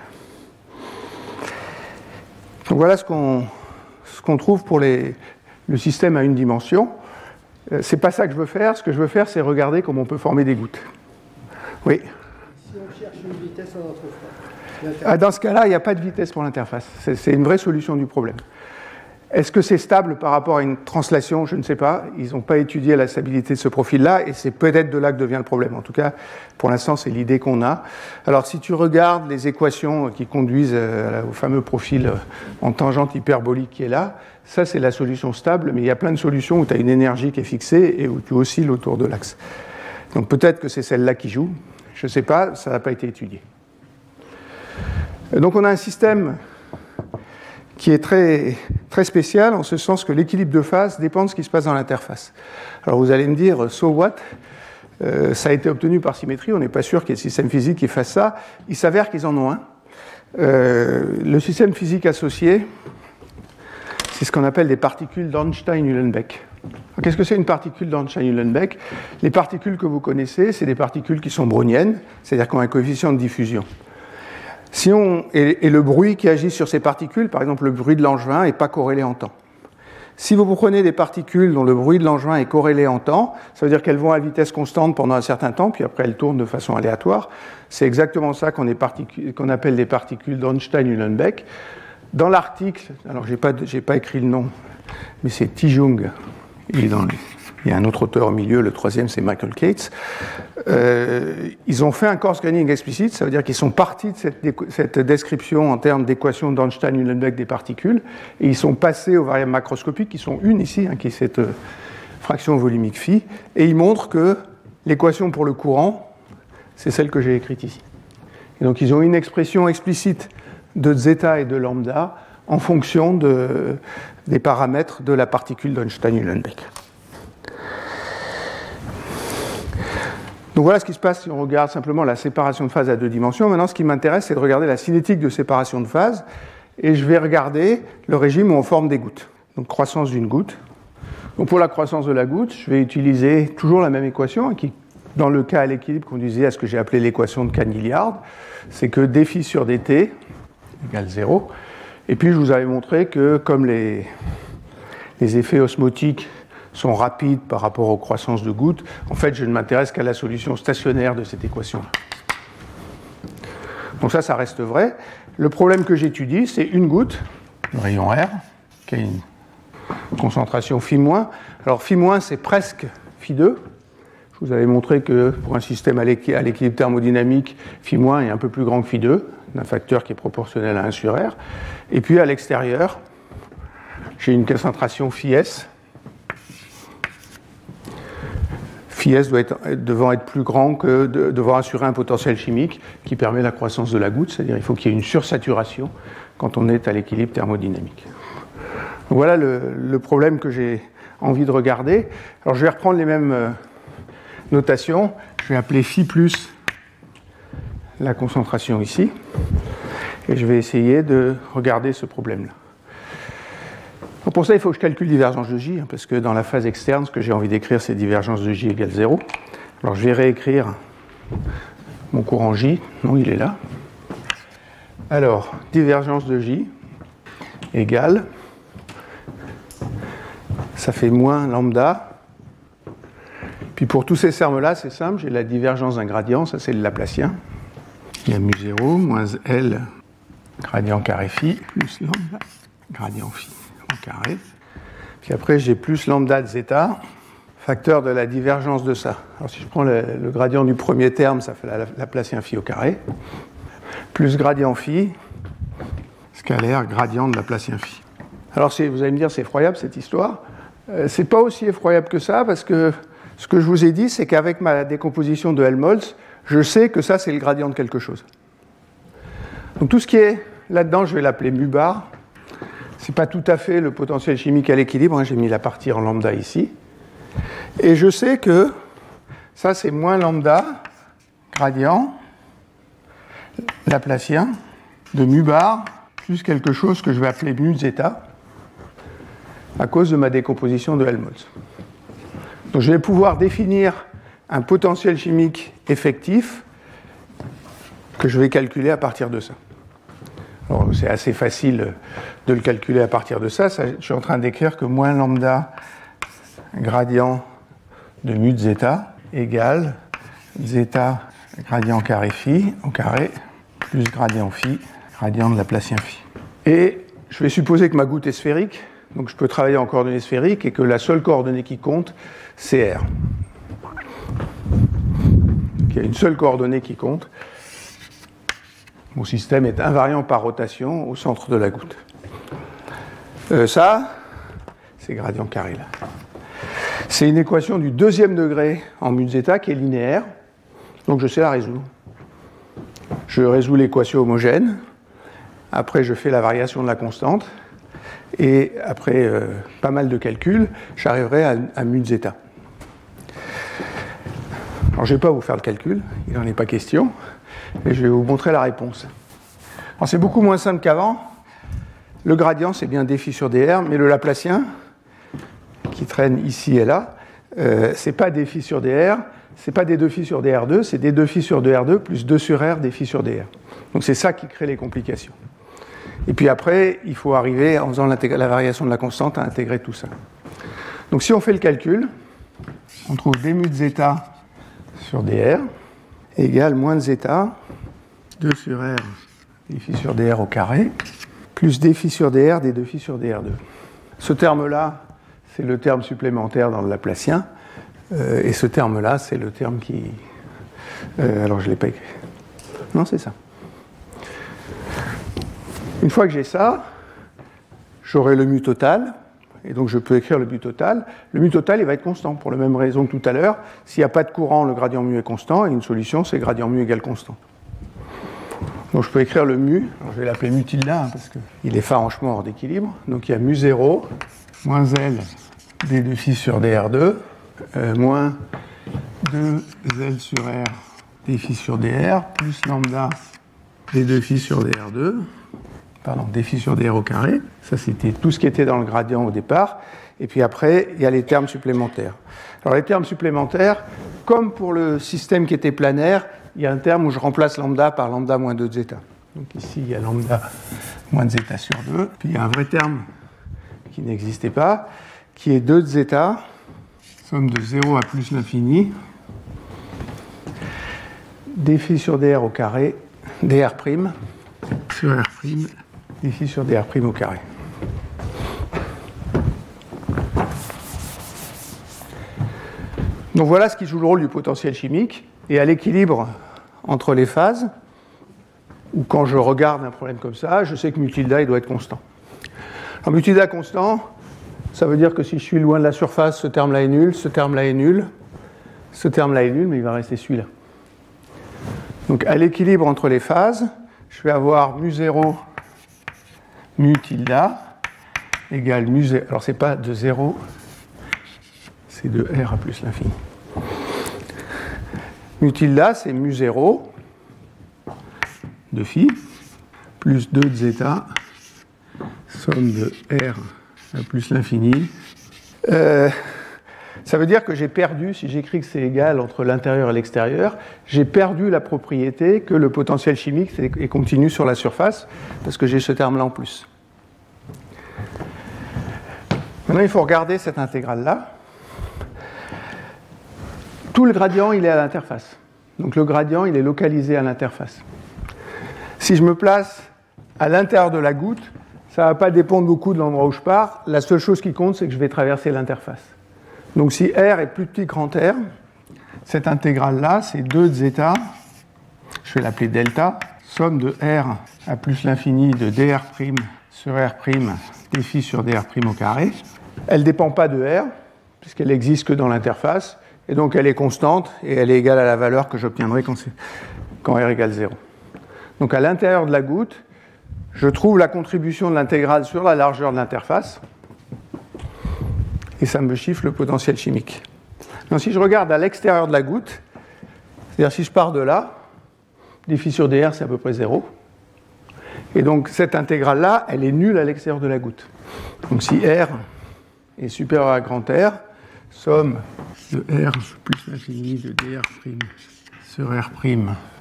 Donc voilà ce qu'on trouve pour le système à une dimension. c'est pas ça que je veux faire. Ce que je veux faire, c'est regarder comment on peut former des gouttes. Oui. Si on cherche une vitesse en ah, dans ce cas-là, il n'y a pas de vitesse pour l'interface. C'est une vraie solution du problème. Est-ce que c'est stable par rapport à une translation? Je ne sais pas. Ils n'ont pas étudié la stabilité de ce profil-là, et c'est peut-être de là que devient le problème. En tout cas, pour l'instant, c'est l'idée qu'on a. Alors, si tu regardes les équations qui conduisent euh, au fameux profil euh, en tangente hyperbolique qui est là, ça, c'est la solution stable, mais il y a plein de solutions où tu as une énergie qui est fixée et où tu oscilles autour de l'axe. Donc, peut-être que c'est celle-là qui joue. Je ne sais pas, ça n'a pas été étudié. Donc on a un système qui est très, très spécial en ce sens que l'équilibre de phase dépend de ce qui se passe dans l'interface. Alors vous allez me dire, so what? Euh, Ça a été obtenu par symétrie, on n'est pas sûr qu'il y ait un système physique qui fasse ça. Il s'avère qu'ils en ont un. Euh, le système physique associé, c'est ce qu'on appelle des particules d'Ornstein-Uhlenbeck. Qu'est-ce que c'est une particule d'Ornstein-Uhlenbeck Les particules que vous connaissez, c'est des particules qui sont browniennes, c'est-à-dire qui ont un coefficient de diffusion. Si on, et, le bruit qui agit sur ces particules, par exemple le bruit de l'angevin, n'est pas corrélé en temps. Si vous prenez des particules dont le bruit de l'engin est corrélé en temps, ça veut dire qu'elles vont à vitesse constante pendant un certain temps, puis après elles tournent de façon aléatoire. C'est exactement ça qu'on appelle des particules d'Ornstein-Uhlenbeck. Dans l'article, alors je n'ai pas, pas, écrit le nom, mais c'est Tijung, il est dans il y a un autre auteur au milieu, le troisième c'est Michael Cates. Euh, ils ont fait un coarse graining explicite, ça veut dire qu'ils sont partis de cette, description en termes d'équation d'Einstein-Uhlenbeck des particules, et ils sont passés aux variables macroscopiques, qui sont une ici, hein, qui est cette euh, fraction volumique phi, et ils montrent que l'équation pour le courant, c'est celle que j'ai écrite ici. Et donc ils ont une expression explicite de zeta et de lambda en fonction de, des paramètres de la particule d'Einstein-Uhlenbeck. Donc voilà ce qui se passe si on regarde simplement la séparation de phase à deux dimensions. Maintenant, ce qui m'intéresse, c'est de regarder la cinétique de séparation de phase. Et je vais regarder le régime où on forme des gouttes. Donc croissance d'une goutte. Donc pour la croissance de la goutte, je vais utiliser toujours la même équation qui, dans le cas à l'équilibre, conduisait à ce que j'ai appelé l'équation de Canillard. C'est que dφ sur dt égale 0. Et puis je vous avais montré que comme les, les effets osmotiques sont rapides par rapport aux croissances de gouttes, en fait, je ne m'intéresse qu'à la solution stationnaire de cette équation. Donc ça, ça reste vrai. Le problème que j'étudie, c'est une goutte, le rayon R, qui a une concentration phi-. Alors phi-, c'est presque phi2. Je vous avais montré que pour un système à l'équilibre thermodynamique, phi- est un peu plus grand que phi2, d'un facteur qui est proportionnel à 1 sur R. Et puis à l'extérieur, j'ai une concentration phi-S φs S doit être, devant être plus grand que assurer un potentiel chimique qui permet la croissance de la goutte, c'est-à-dire il faut qu'il y ait une sursaturation quand on est à l'équilibre thermodynamique. voilà le, problème que j'ai envie de regarder. Alors je vais reprendre les mêmes euh, notations. Je vais appeler phi plus la concentration ici. Et je vais essayer de regarder ce problème-là pour ça, il faut que je calcule divergence de J, hein, parce que dans la phase externe, ce que j'ai envie d'écrire, c'est divergence de J égale 0. Alors je vais réécrire mon courant J. Non, il est là. Alors, divergence de J égale, ça fait moins lambda. Puis pour tous ces termes-là, c'est simple, j'ai la divergence d'un gradient, ça c'est le Laplacien. Il y a mu0 moins L gradient carré phi plus lambda gradient phi carré. Puis après, j'ai plus lambda de zeta, facteur de la divergence de ça. Alors si je prends le, gradient du premier terme, ça fait la, Laplacien phi au carré, plus gradient phi, scalaire gradient de Laplacien phi. Alors vous allez me dire, c'est effroyable cette histoire. Euh, c'est pas aussi effroyable que ça, parce que ce que je vous ai dit, c'est qu'avec ma décomposition de Helmholtz, je sais que ça, c'est le gradient de quelque chose. Donc tout ce qui est là-dedans, je vais l'appeler mu bar n'est pas tout à fait le potentiel chimique à l'équilibre. Hein, j'ai mis la partie en lambda ici. Et je sais que ça, c'est moins lambda, gradient, laplacien, de mu bar, plus quelque chose que je vais appeler mu zeta, à cause de ma décomposition de Helmholtz. Donc je vais pouvoir définir un potentiel chimique effectif que je vais calculer à partir de ça c'est assez facile de le calculer à partir de ça. je suis en train d'écrire que moins lambda gradient de mu de zeta égale zeta gradient carré phi au carré plus gradient phi, gradient de Laplacien phi. Et je vais supposer que ma goutte est sphérique, donc je peux travailler en coordonnées sphériques et que la seule coordonnée qui compte, c'est R. il y a une seule coordonnée qui compte, mon système est invariant par rotation au centre de la goutte. Euh, ça, c'est gradient carré là. C'est une équation du deuxième degré en mu zeta qui est linéaire, donc je sais la résoudre. Je résous l'équation homogène, après je fais la variation de la constante, et après euh, pas mal de calculs, j'arriverai à, à mu zeta. Alors je ne vais pas vous faire le calcul, il n'en est pas question et je vais vous montrer la réponse. c'est beaucoup moins simple qu'avant. Le gradient, c'est bien dφ sur dr, mais le Laplacien, qui traîne ici et là, euh, c'est pas dφ sur dr, c'est pas d 2 phi sur dr2, c'est d 2 phi sur 2r2 plus 2 sur r d phi sur dr. Donc c'est ça qui crée les complications. Et puis après, il faut arriver, en faisant la variation de la constante, à intégrer tout ça. Donc si on fait le calcul, on trouve d zeta sur dr égale moins de zeta, 2 sur r d phi sur dr au carré, plus d phi sur dr d 2 phi sur dr2. Ce terme-là, c'est le terme supplémentaire dans le Laplacien. Euh, et ce terme-là, c'est le terme qui. Euh, alors, je ne l'ai pas écrit. Non, c'est ça. Une fois que j'ai ça, j'aurai le mu total. Et donc, je peux écrire le mu total. Le mu total, il va être constant, pour la même raison que tout à l'heure. S'il n'y a pas de courant, le gradient mu est constant. Et une solution, c'est gradient mu égale constant. Donc, je peux écrire le mu. Je vais l'appeler mu tilde, hein, parce qu'il est farouchement hors d'équilibre. Donc, il y a mu 0 moins L d 2 phi sur dr2 euh, moins 2L sur R d phi sur dr plus lambda d 2 phi sur dr2, pardon, d phi sur dr au carré. Ça, c'était tout ce qui était dans le gradient au départ. Et puis après, il y a les termes supplémentaires. Alors les termes supplémentaires, comme pour le système qui était planaire, il y a un terme où je remplace lambda par lambda moins 2 de zeta. Donc ici, il y a lambda moins zeta sur 2. Puis il y a un vrai terme qui n'existait pas, qui est 2 de zeta, somme de 0 à plus l'infini, dφ sur dr au carré, dr' sur r', dφ sur dr' au carré. Donc voilà ce qui joue le rôle du potentiel chimique. Et à l'équilibre entre les phases, ou quand je regarde un problème comme ça, je sais que mu il doit être constant. Alors mu constant, ça veut dire que si je suis loin de la surface, ce terme-là est nul, ce terme-là est nul, ce terme-là est nul, mais il va rester celui-là. Donc à l'équilibre entre les phases, je vais avoir mu 0 mu tilde égale mu 0. Alors c'est pas de 0, c'est de r à plus l'infini. Mu tilde c'est mu 0 de phi plus 2 de zeta somme de r plus l'infini. Euh, ça veut dire que j'ai perdu, si j'écris que c'est égal entre l'intérieur et l'extérieur, j'ai perdu la propriété que le potentiel chimique est continu sur la surface, parce que j'ai ce terme-là en plus. Maintenant, il faut regarder cette intégrale-là. Tout le gradient, il est à l'interface. Donc le gradient, il est localisé à l'interface. Si je me place à l'intérieur de la goutte, ça ne va pas dépendre beaucoup de l'endroit où je pars. La seule chose qui compte, c'est que je vais traverser l'interface. Donc si R est plus petit que R, cette intégrale-là, c'est 2 de zeta, je vais l'appeler delta, somme de R à plus l'infini de dr' sur R' dφ sur dr' au carré. Elle ne dépend pas de R, puisqu'elle n'existe que dans l'interface, et donc elle est constante, et elle est égale à la valeur que j'obtiendrai quand, R égale 0. Donc à l'intérieur de la goutte, je trouve la contribution de l'intégrale sur la largeur de l'interface, et ça me chiffre le potentiel chimique. Donc si je regarde à l'extérieur de la goutte, c'est-à-dire si je pars de là, dφ sur dr c'est à peu près 0. Et donc cette intégrale-là, elle est nulle à l'extérieur de la goutte. Donc si R est supérieur à grand R, somme de R plus l'infini de dr' sur R'.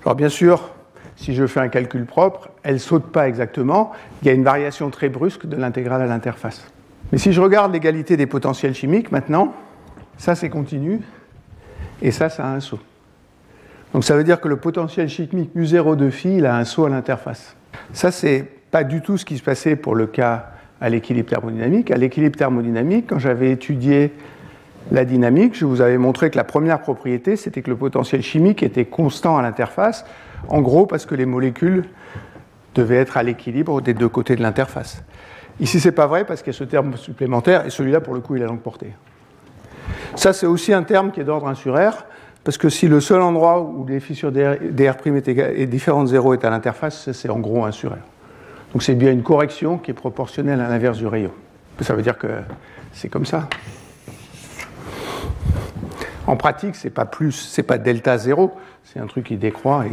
Alors bien sûr, si je fais un calcul propre, elle ne saute pas exactement. Il y a une variation très brusque de l'intégrale à l'interface. Mais si je regarde l'égalité des potentiels chimiques maintenant, ça c'est continu, et ça, ça a un saut. Donc ça veut dire que le potentiel chimique mu0 de phi, il a un saut à l'interface. Ça, c'est pas du tout ce qui se passait pour le cas à l'équilibre thermodynamique. À l'équilibre thermodynamique, quand j'avais étudié la dynamique, je vous avais montré que la première propriété, c'était que le potentiel chimique était constant à l'interface, en gros parce que les molécules devaient être à l'équilibre des deux côtés de l'interface. Ici, ce n'est pas vrai parce qu'il y a ce terme supplémentaire, et celui-là, pour le coup, il a longue portée. Ça, c'est aussi un terme qui est d'ordre 1 sur R, parce que si le seul endroit où les sur dr', est, est différent de 0 est à l'interface, c'est en gros 1 sur R. Donc c'est bien une correction qui est proportionnelle à l'inverse du rayon. Ça veut dire que c'est comme ça. En pratique, c'est pas plus, c'est pas delta 0, c'est un truc qui décroît,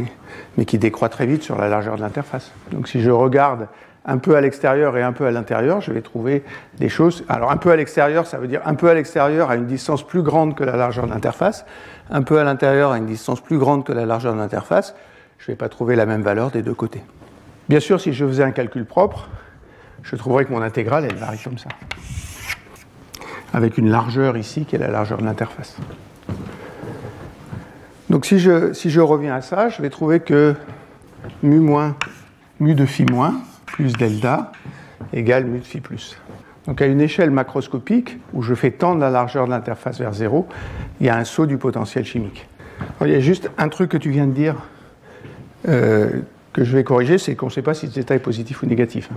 mais qui décroît très vite sur la largeur de l'interface. Donc si je regarde un peu à l'extérieur et un peu à l'intérieur, je vais trouver des choses. Alors un peu à l'extérieur, ça veut dire un peu à l'extérieur à une distance plus grande que la largeur de l'interface, un peu à l'intérieur à une distance plus grande que la largeur de l'interface. Je ne vais pas trouver la même valeur des deux côtés. Bien sûr, si je faisais un calcul propre, je trouverais que mon intégrale, elle varie comme ça. Avec une largeur ici qui est la largeur de l'interface. Donc si je, si je reviens à ça, je vais trouver que mu moins mu de phi moins plus delta égale mu de phi plus. Donc à une échelle macroscopique, où je fais tendre la largeur de l'interface vers zéro, il y a un saut du potentiel chimique. il y a juste un truc que tu viens de dire euh, que je vais corriger, c'est qu'on ne sait pas si zeta est positif ou négatif.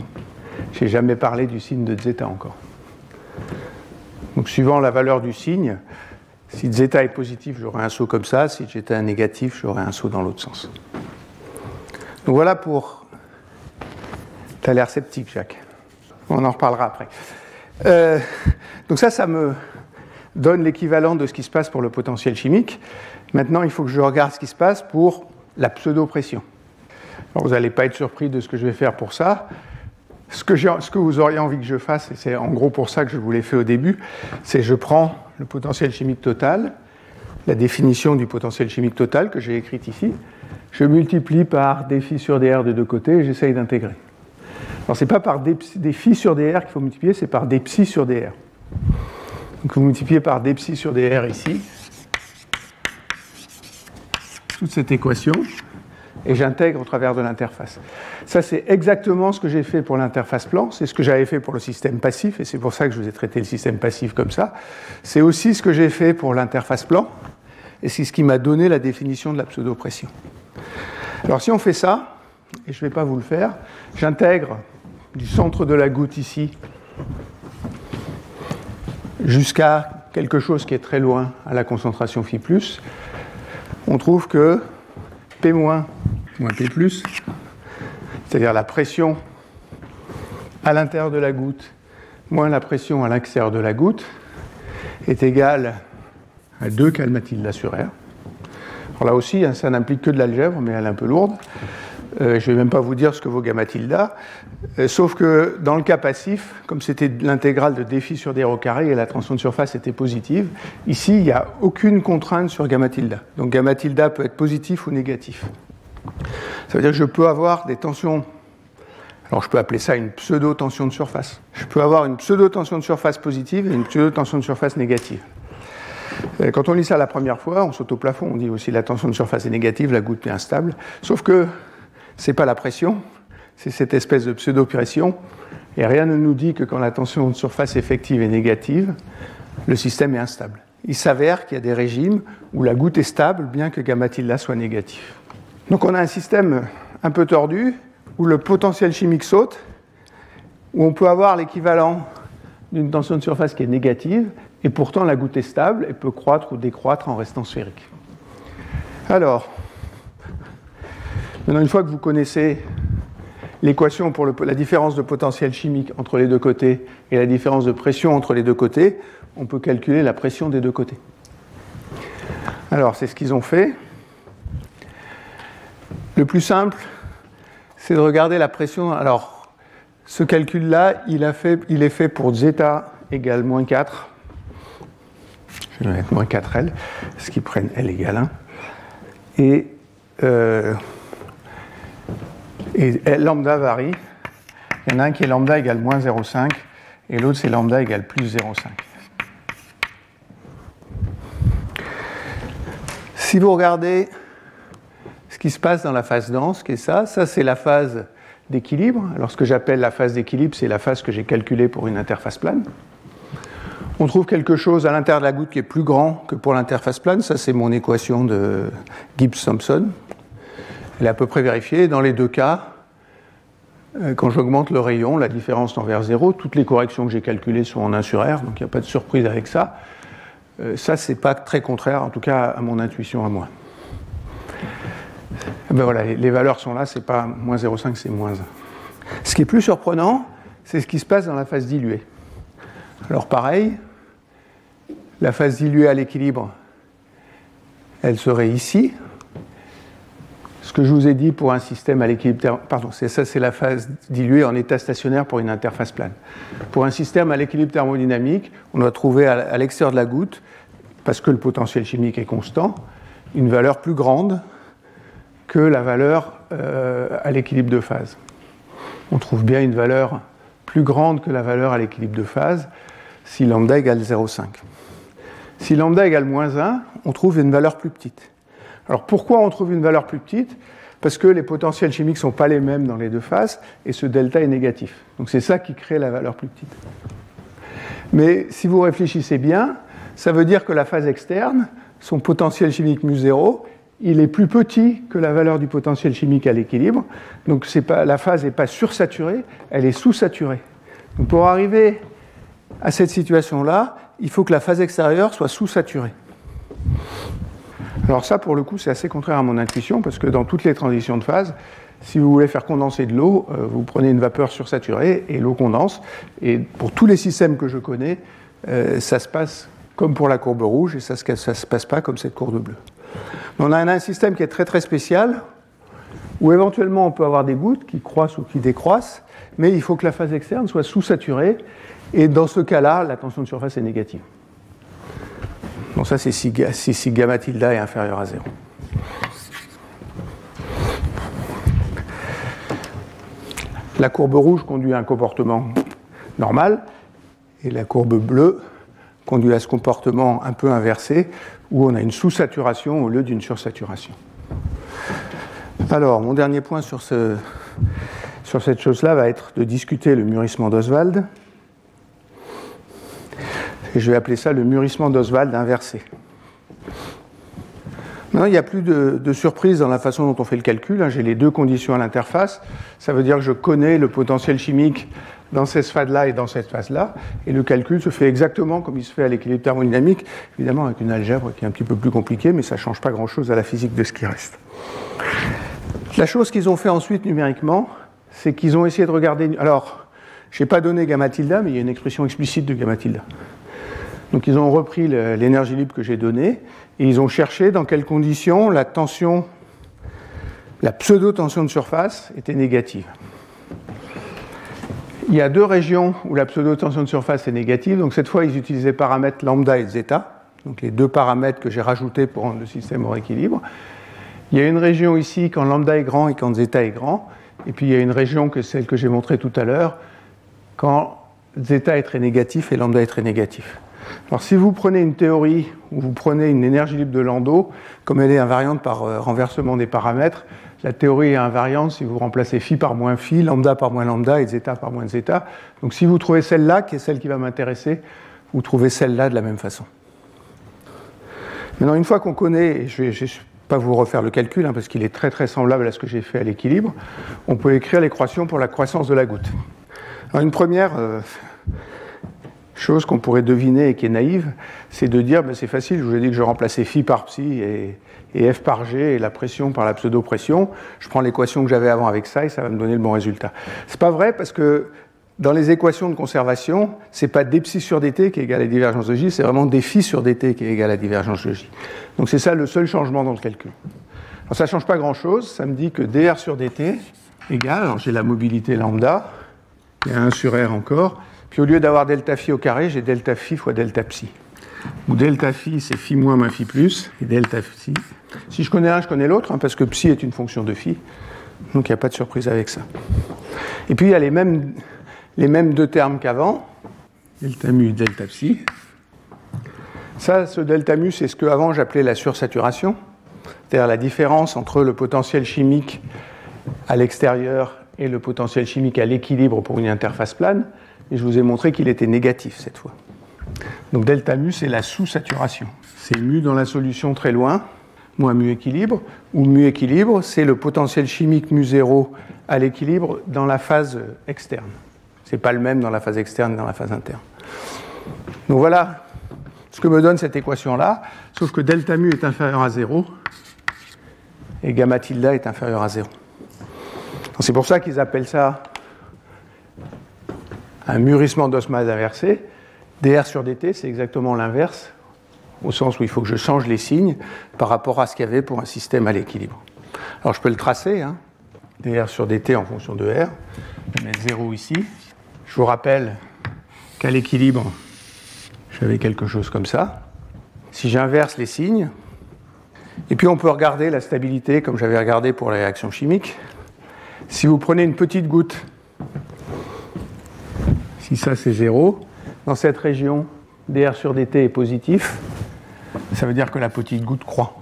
Je n'ai jamais parlé du signe de zeta encore. Donc suivant la valeur du signe, si zeta est positif, j'aurai un saut comme ça. Si zeta est négatif, j'aurai un saut dans l'autre sens. Donc voilà pour. Tu as l'air sceptique, Jacques. On en reparlera après. Euh, donc ça, ça me donne l'équivalent de ce qui se passe pour le potentiel chimique. Maintenant, il faut que je regarde ce qui se passe pour la pseudo-pression. Vous n'allez pas être surpris de ce que je vais faire pour ça. Ce que, vous auriez envie que je fasse, et c'est en gros pour ça que je vous l'ai fait au début, c'est je prends le potentiel chimique total, la définition du potentiel chimique total que j'ai écrite ici, je multiplie par des phi sur dr de deux côtés et j'essaye d'intégrer. Alors ce n'est pas par des, des phi sur dr qu'il faut multiplier, c'est par des psi sur dr. Donc vous multipliez par des psi sur dr ici, toute cette équation, et j'intègre au travers de l'interface. Ça, c'est exactement ce que j'ai fait pour l'interface plan, c'est ce que j'avais fait pour le système passif, et c'est pour ça que je vous ai traité le système passif comme ça. C'est aussi ce que j'ai fait pour l'interface plan, et c'est ce qui m'a donné la définition de la pseudo-pression. Alors si on fait ça, et je ne vais pas vous le faire, j'intègre du centre de la goutte ici jusqu'à quelque chose qui est très loin à la concentration phi+, on trouve que P- moins P+, c'est-à-dire la pression à l'intérieur de la goutte moins la pression à l'extérieur de la goutte, est égale à 2 calmatilda sur R. Alors là aussi, hein, ça n'implique que de l'algèbre, mais elle est un peu lourde. Euh, je ne vais même pas vous dire ce que vaut gamma tilda. Euh, sauf que dans le cas passif, comme c'était l'intégrale de défi sur d au carré et la tension de surface était positive, ici, il n'y a aucune contrainte sur gamma tilda. Donc gamma tilda peut être positif ou négatif. Ça veut dire que je peux avoir des tensions. Alors je peux appeler ça une pseudo-tension de surface. Je peux avoir une pseudo-tension de surface positive et une pseudo-tension de surface négative. Euh, quand on lit ça la première fois, on saute au plafond, on dit aussi la tension de surface est négative, la goutte est instable. Sauf que ce n'est pas la pression, c'est cette espèce de pseudo-pression. Et rien ne nous dit que quand la tension de surface effective est négative, le système est instable. Il s'avère qu'il y a des régimes où la goutte est stable, bien que gamma tilde soit négatif. Donc on a un système un peu tordu, où le potentiel chimique saute, où on peut avoir l'équivalent d'une tension de surface qui est négative, et pourtant la goutte est stable et peut croître ou décroître en restant sphérique. Alors, maintenant une fois que vous connaissez l'équation pour la différence de potentiel chimique entre les deux côtés et la différence de pression entre les deux côtés, on peut calculer la pression des deux côtés. Alors, c'est ce qu'ils ont fait. Le plus simple, c'est de regarder la pression. Alors, ce calcul-là, il, est fait pour zeta égale moins 4. Je vais mettre moins 4L, ce qui prennent L égale 1. Et, euh, et lambda varie. Il y en a un qui est lambda égale moins 0,5 et l'autre c'est lambda égale plus 0,5. Si vous regardez ce qui se passe dans la phase dense, qui est ça, ça c'est la phase d'équilibre. Alors ce que j'appelle la phase d'équilibre, c'est la phase que j'ai calculée pour une interface plane. On trouve quelque chose à l'intérieur de la goutte qui est plus grand que pour l'interface plane. Ça, c'est mon équation de Gibbs-Thompson. Elle est à peu près vérifiée. Dans les deux cas, euh, quand j'augmente le rayon, la différence tend vers zéro. Toutes les corrections que j'ai calculées sont en 1 sur R, donc il n'y a pas de surprise avec ça. Euh, ça, c'est pas très contraire, en tout cas à mon intuition à moi. Eh ben voilà, les valeurs sont là, c'est pas moins 0,5, c'est moins 1. Ce qui est plus surprenant, c'est ce qui se passe dans la phase diluée. Alors pareil, la phase diluée à l'équilibre, elle serait ici. Ce que je vous ai dit pour un système à l'équilibre pardon, c'est la phase diluée en état stationnaire pour une interface plane. Pour un système à l'équilibre thermodynamique, on doit trouver à l'extérieur de la goutte, parce que le potentiel chimique est constant, une valeur plus grande que la valeur euh, à l'équilibre de phase. On trouve bien une valeur plus grande que la valeur à l'équilibre de phase si lambda égale 0,5. Si lambda égale moins 1, on trouve une valeur plus petite. Alors pourquoi on trouve une valeur plus petite? Parce que les potentiels chimiques ne sont pas les mêmes dans les deux faces et ce delta est négatif. Donc c'est ça qui crée la valeur plus petite. Mais si vous réfléchissez bien, ça veut dire que la phase externe, son potentiel chimique mu0, il est plus petit que la valeur du potentiel chimique à l'équilibre. Donc la phase n'est pas sursaturée, elle est sous-saturée. Donc pour arriver à cette situation-là, il faut que la phase extérieure soit sous-saturée. Alors ça, pour le coup, c'est assez contraire à mon intuition, parce que dans toutes les transitions de phase, si vous voulez faire condenser de l'eau, euh, vous prenez une vapeur sursaturée et l'eau condense. Et pour tous les systèmes que je connais, euh, ça se passe comme pour la courbe rouge et ça ne se passe pas comme cette courbe bleue. On a un système qui est très très spécial, où éventuellement on peut avoir des gouttes qui croissent ou qui décroissent, mais il faut que la phase externe soit sous-saturée, et dans ce cas-là, la tension de surface est négative. Donc ça, c'est si, si, gamma tilde est inférieur à 0. La courbe rouge conduit à un comportement normal, et la courbe bleue conduit à ce comportement un peu inversé, où on a une sous-saturation au lieu d'une sursaturation. Alors, mon dernier point sur, sur cette chose-là va être de discuter le mûrissement d'Oswald. Et je vais appeler ça le mûrissement d'Oswald inversé. Maintenant, il n'y a plus de, surprise dans la façon dont on fait le calcul. Hein. J'ai les deux conditions à l'interface. Ça veut dire que je connais le potentiel chimique dans cette phase-là et dans cette phase-là. Et le calcul se fait exactement comme il se fait à l'équilibre thermodynamique, évidemment avec une algèbre qui est un petit peu plus compliquée, mais ça ne change pas grand-chose à la physique de ce qui reste. La chose qu'ils ont fait ensuite numériquement, c'est qu'ils ont essayé de regarder. Alors, je n'ai pas donné gamma tilde, mais il y a une expression explicite de gamma tilde. Donc ils ont repris l'énergie libre que j'ai donnée et ils ont cherché dans quelles conditions la tension, la pseudo-tension de surface était négative. Il y a deux régions où la pseudo-tension de surface est négative. Donc cette fois, ils utilisaient les paramètres lambda et zeta, donc les deux paramètres que j'ai rajoutés pour rendre le système au équilibre. Il y a une région ici quand lambda est grand et quand zeta est grand. Et puis il y a une région que celle que j'ai montrée tout à l'heure quand zeta est très négatif et lambda est très négatif. Alors si vous prenez une théorie où vous prenez une énergie libre de Landau, comme elle est invariante par euh, renversement des paramètres, la théorie est invariante si vous remplacez phi par moins phi, lambda par moins lambda et zeta par moins zeta. Donc si vous trouvez celle-là, qui est celle qui va m'intéresser, vous trouvez celle-là de la même façon. Maintenant, une fois qu'on connaît, et je ne vais pas vous refaire le calcul, hein, parce qu'il est très très semblable à ce que j'ai fait à l'équilibre, on peut écrire l'équation pour la croissance de la goutte. Alors une première, euh, chose qu'on pourrait deviner et qui est naïve, c'est de dire, ben c'est facile, je vous ai dit que je remplaçais phi par psi et, f par g et la pression par la pseudo-pression. Je prends l'équation que j'avais avant avec ça et ça va me donner le bon résultat. C'est pas vrai parce que dans les équations de conservation, c'est pas dψ sur dt qui est égal à la divergence de j, c'est vraiment dφ sur dt qui est égal à la divergence de j. Donc c'est ça le seul changement dans le calcul. Alors ça change pas grand chose, ça me dit que dr sur dt égale, alors j'ai la mobilité lambda, il y a 1 sur r encore, puis au lieu d'avoir delta phi au carré, j'ai delta phi fois delta psi. Où delta phi, c'est phi moins moins phi plus, et delta psi. Si je connais un, je connais l'autre, hein, parce que psi est une fonction de phi. Donc il n'y a pas de surprise avec ça. Et puis il y a les mêmes, les mêmes deux termes qu'avant, delta mu, delta psi. Ça, ce delta mu, c'est ce que avant j'appelais la sursaturation, c'est-à-dire la différence entre le potentiel chimique à l'extérieur et le potentiel chimique à l'équilibre pour une interface plane et je vous ai montré qu'il était négatif cette fois. Donc delta mu, c'est la sous-saturation. C'est mu dans la solution très loin, moins mu équilibre, ou mu équilibre, c'est le potentiel chimique mu 0 à l'équilibre dans la phase externe. Ce n'est pas le même dans la phase externe et dans la phase interne. Donc voilà ce que me donne cette équation-là, sauf que delta mu est inférieur à 0 et gamma tilde est inférieur à 0. C'est pour ça qu'ils appellent ça un mûrissement d'osmose inversé. dr sur dt, c'est exactement l'inverse, au sens où il faut que je change les signes par rapport à ce qu'il y avait pour un système à l'équilibre. Alors je peux le tracer, hein, dr sur dt en fonction de r. Je vais mettre 0 ici. Je vous rappelle qu'à l'équilibre, j'avais quelque chose comme ça. Si j'inverse les signes, et puis on peut regarder la stabilité comme j'avais regardé pour les réactions chimiques. Si vous prenez une petite goutte, si ça c'est 0, dans cette région, dr sur dt est positif, ça veut dire que la petite goutte croît.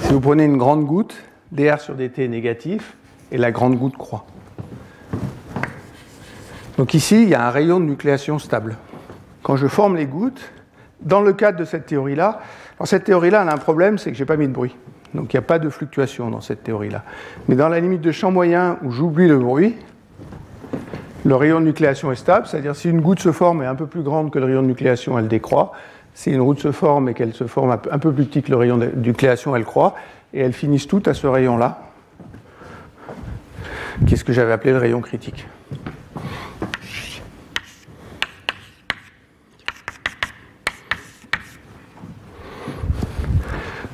Si vous prenez une grande goutte, dr sur dt est négatif et la grande goutte croît. Donc ici, il y a un rayon de nucléation stable. Quand je forme les gouttes, dans le cadre de cette théorie-là, cette théorie-là, elle a un problème, c'est que je n'ai pas mis de bruit. Donc il n'y a pas de fluctuation dans cette théorie-là. Mais dans la limite de champ moyen où j'oublie le bruit, le rayon de nucléation est stable, c'est-à-dire si une goutte se forme et un peu plus grande que le rayon de nucléation, elle décroît. Si une goutte se forme et qu'elle se forme un peu plus petit que le rayon de nucléation, elle croît. Et elles finissent toutes à ce rayon-là, qui est ce que j'avais appelé le rayon critique?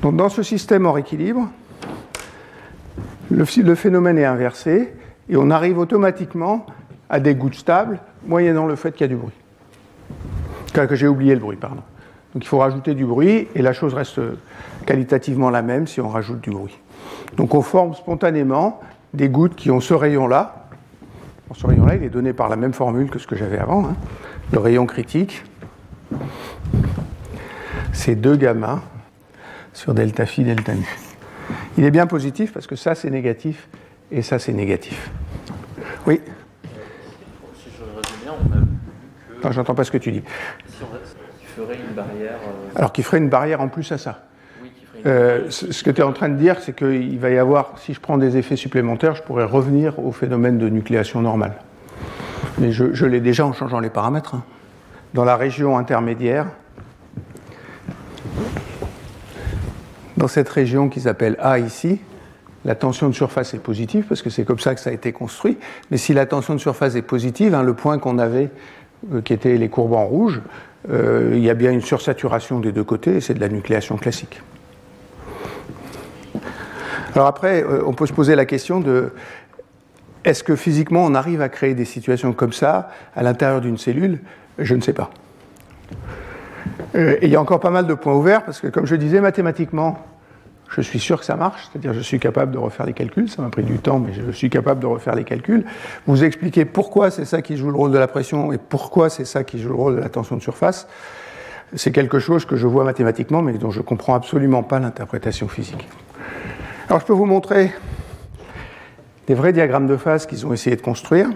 Donc dans ce système hors équilibre, le, phénomène est inversé et on arrive automatiquement à des gouttes stables, moyennant le fait qu'il y a du bruit. Que j'ai oublié le bruit, pardon. Donc il faut rajouter du bruit et la chose reste qualitativement la même si on rajoute du bruit. Donc on forme spontanément des gouttes qui ont ce rayon-là. Ce rayon-là, il est donné par la même formule que ce que j'avais avant. Hein. Le rayon critique, c'est 2 gamma sur delta phi, delta nu. Il est bien positif parce que ça c'est négatif et ça c'est négatif. Oui Si je résume bien, on a vu que. Non, j'entends pas ce que tu dis. Si on qui ferait une barrière. Euh, Alors qui ferait une barrière en plus à ça. Oui, qui ferait une euh, ce que tu es en train de dire, c'est qu'il va y avoir, si je prends des effets supplémentaires, je pourrais revenir au phénomène de nucléation normale. Mais je, l'ai déjà en changeant les paramètres. Hein. Dans la région intermédiaire, Dans cette région qui s'appelle A ici, la tension de surface est positive parce que c'est comme ça que ça a été construit. Mais si la tension de surface est positive, hein, le point qu'on avait, qui était les courbes en rouge, euh, il y a bien une sursaturation des deux côtés c'est de la nucléation classique. Alors après, euh, on peut se poser la question de est-ce que physiquement on arrive à créer des situations comme ça à l'intérieur d'une cellule? Je ne sais pas. il y a encore pas mal de points ouverts parce que, comme je disais, mathématiquement, je suis sûr que ça marche, c'est-à-dire je suis capable de refaire les calculs, ça m'a pris du temps, mais je suis capable de refaire les calculs. Vous expliquez pourquoi c'est ça qui joue le rôle de la pression et pourquoi c'est ça qui joue le rôle de la tension de surface. C'est quelque chose que je vois mathématiquement, mais dont je ne comprends absolument pas l'interprétation physique. Alors je peux vous montrer des vrais diagrammes de phase qu'ils ont essayé de construire.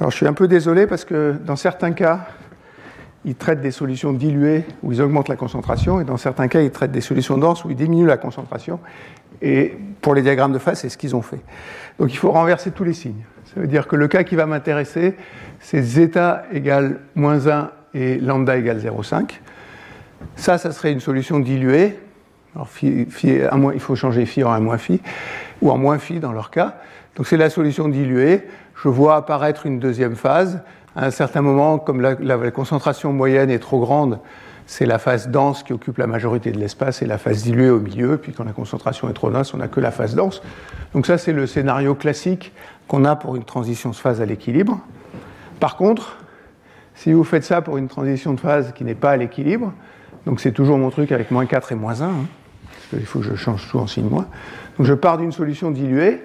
Alors je suis un peu désolé parce que dans certains cas, ils traitent des solutions diluées où ils augmentent la concentration, et dans certains cas, ils traitent des solutions denses où ils diminuent la concentration. Et pour les diagrammes de phase, c'est ce qu'ils ont fait. Donc il faut renverser tous les signes. Ça veut dire que le cas qui va m'intéresser, c'est zeta égale moins 1 et lambda égale 0,5. Ça, ça serait une solution diluée. Alors, il faut changer phi en 1 moins phi, ou en moins phi dans leur cas. Donc c'est la solution diluée. Je vois apparaître une deuxième phase à un certain moment, comme la, concentration moyenne est trop grande, c'est la phase dense qui occupe la majorité de l'espace et la phase diluée au milieu. Puis quand la concentration est trop dense, on n'a que la phase dense. Donc ça, c'est le scénario classique qu'on a pour une transition de phase à l'équilibre. Par contre, si vous faites ça pour une transition de phase qui n'est pas à l'équilibre, donc c'est toujours mon truc avec moins 4 et moins 1, hein, parce qu'il faut que je change tout en signe moins. Donc je pars d'une solution diluée,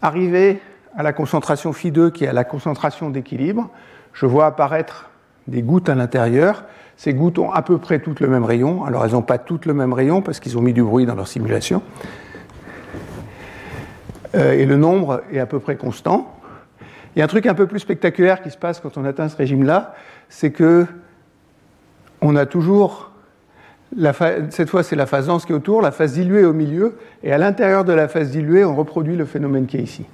arrivé à la concentration phi2 qui est à la concentration d'équilibre, je vois apparaître des gouttes à l'intérieur. Ces gouttes ont à peu près toutes le même rayon. Alors elles n'ont pas toutes le même rayon parce qu'ils ont mis du bruit dans leur simulation. Euh, et le nombre est à peu près constant. Il y a un truc un peu plus spectaculaire qui se passe quand on atteint ce régime-là, c'est que on a toujours, cette fois c'est la phase dense qui est autour, la phase diluée au milieu, et à l'intérieur de la phase diluée, on reproduit le phénomène qui est ici.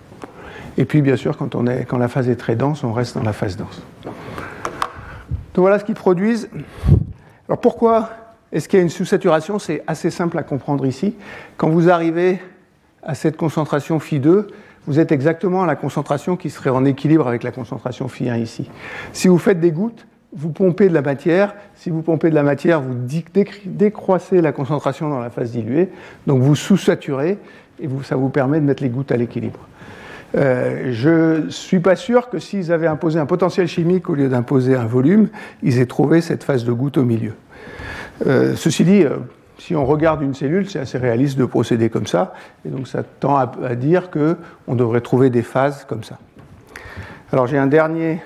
Et puis, bien sûr, quand, la phase est très dense, on reste dans la phase dense. Donc voilà ce qu'ils produisent. Alors pourquoi est-ce qu'il y a une sous-saturation? C'est assez simple à comprendre ici. Quand vous arrivez à cette concentration phi2, vous êtes exactement à la concentration qui serait en équilibre avec la concentration phi1 ici. Si vous faites des gouttes, vous pompez de la matière. Si vous pompez de la matière, vous décroissez la concentration dans la phase diluée, donc vous sous-saturez et ça vous permet de mettre les gouttes à l'équilibre. Euh, je ne suis pas sûr que s'ils avaient imposé un potentiel chimique au lieu d'imposer un volume, ils aient trouvé cette phase de goutte au milieu. Euh, ceci dit, euh, si on regarde une cellule, c'est assez réaliste de procéder comme ça, et donc ça tend à, dire qu'on devrait trouver des phases comme ça. Alors j'ai un dernier,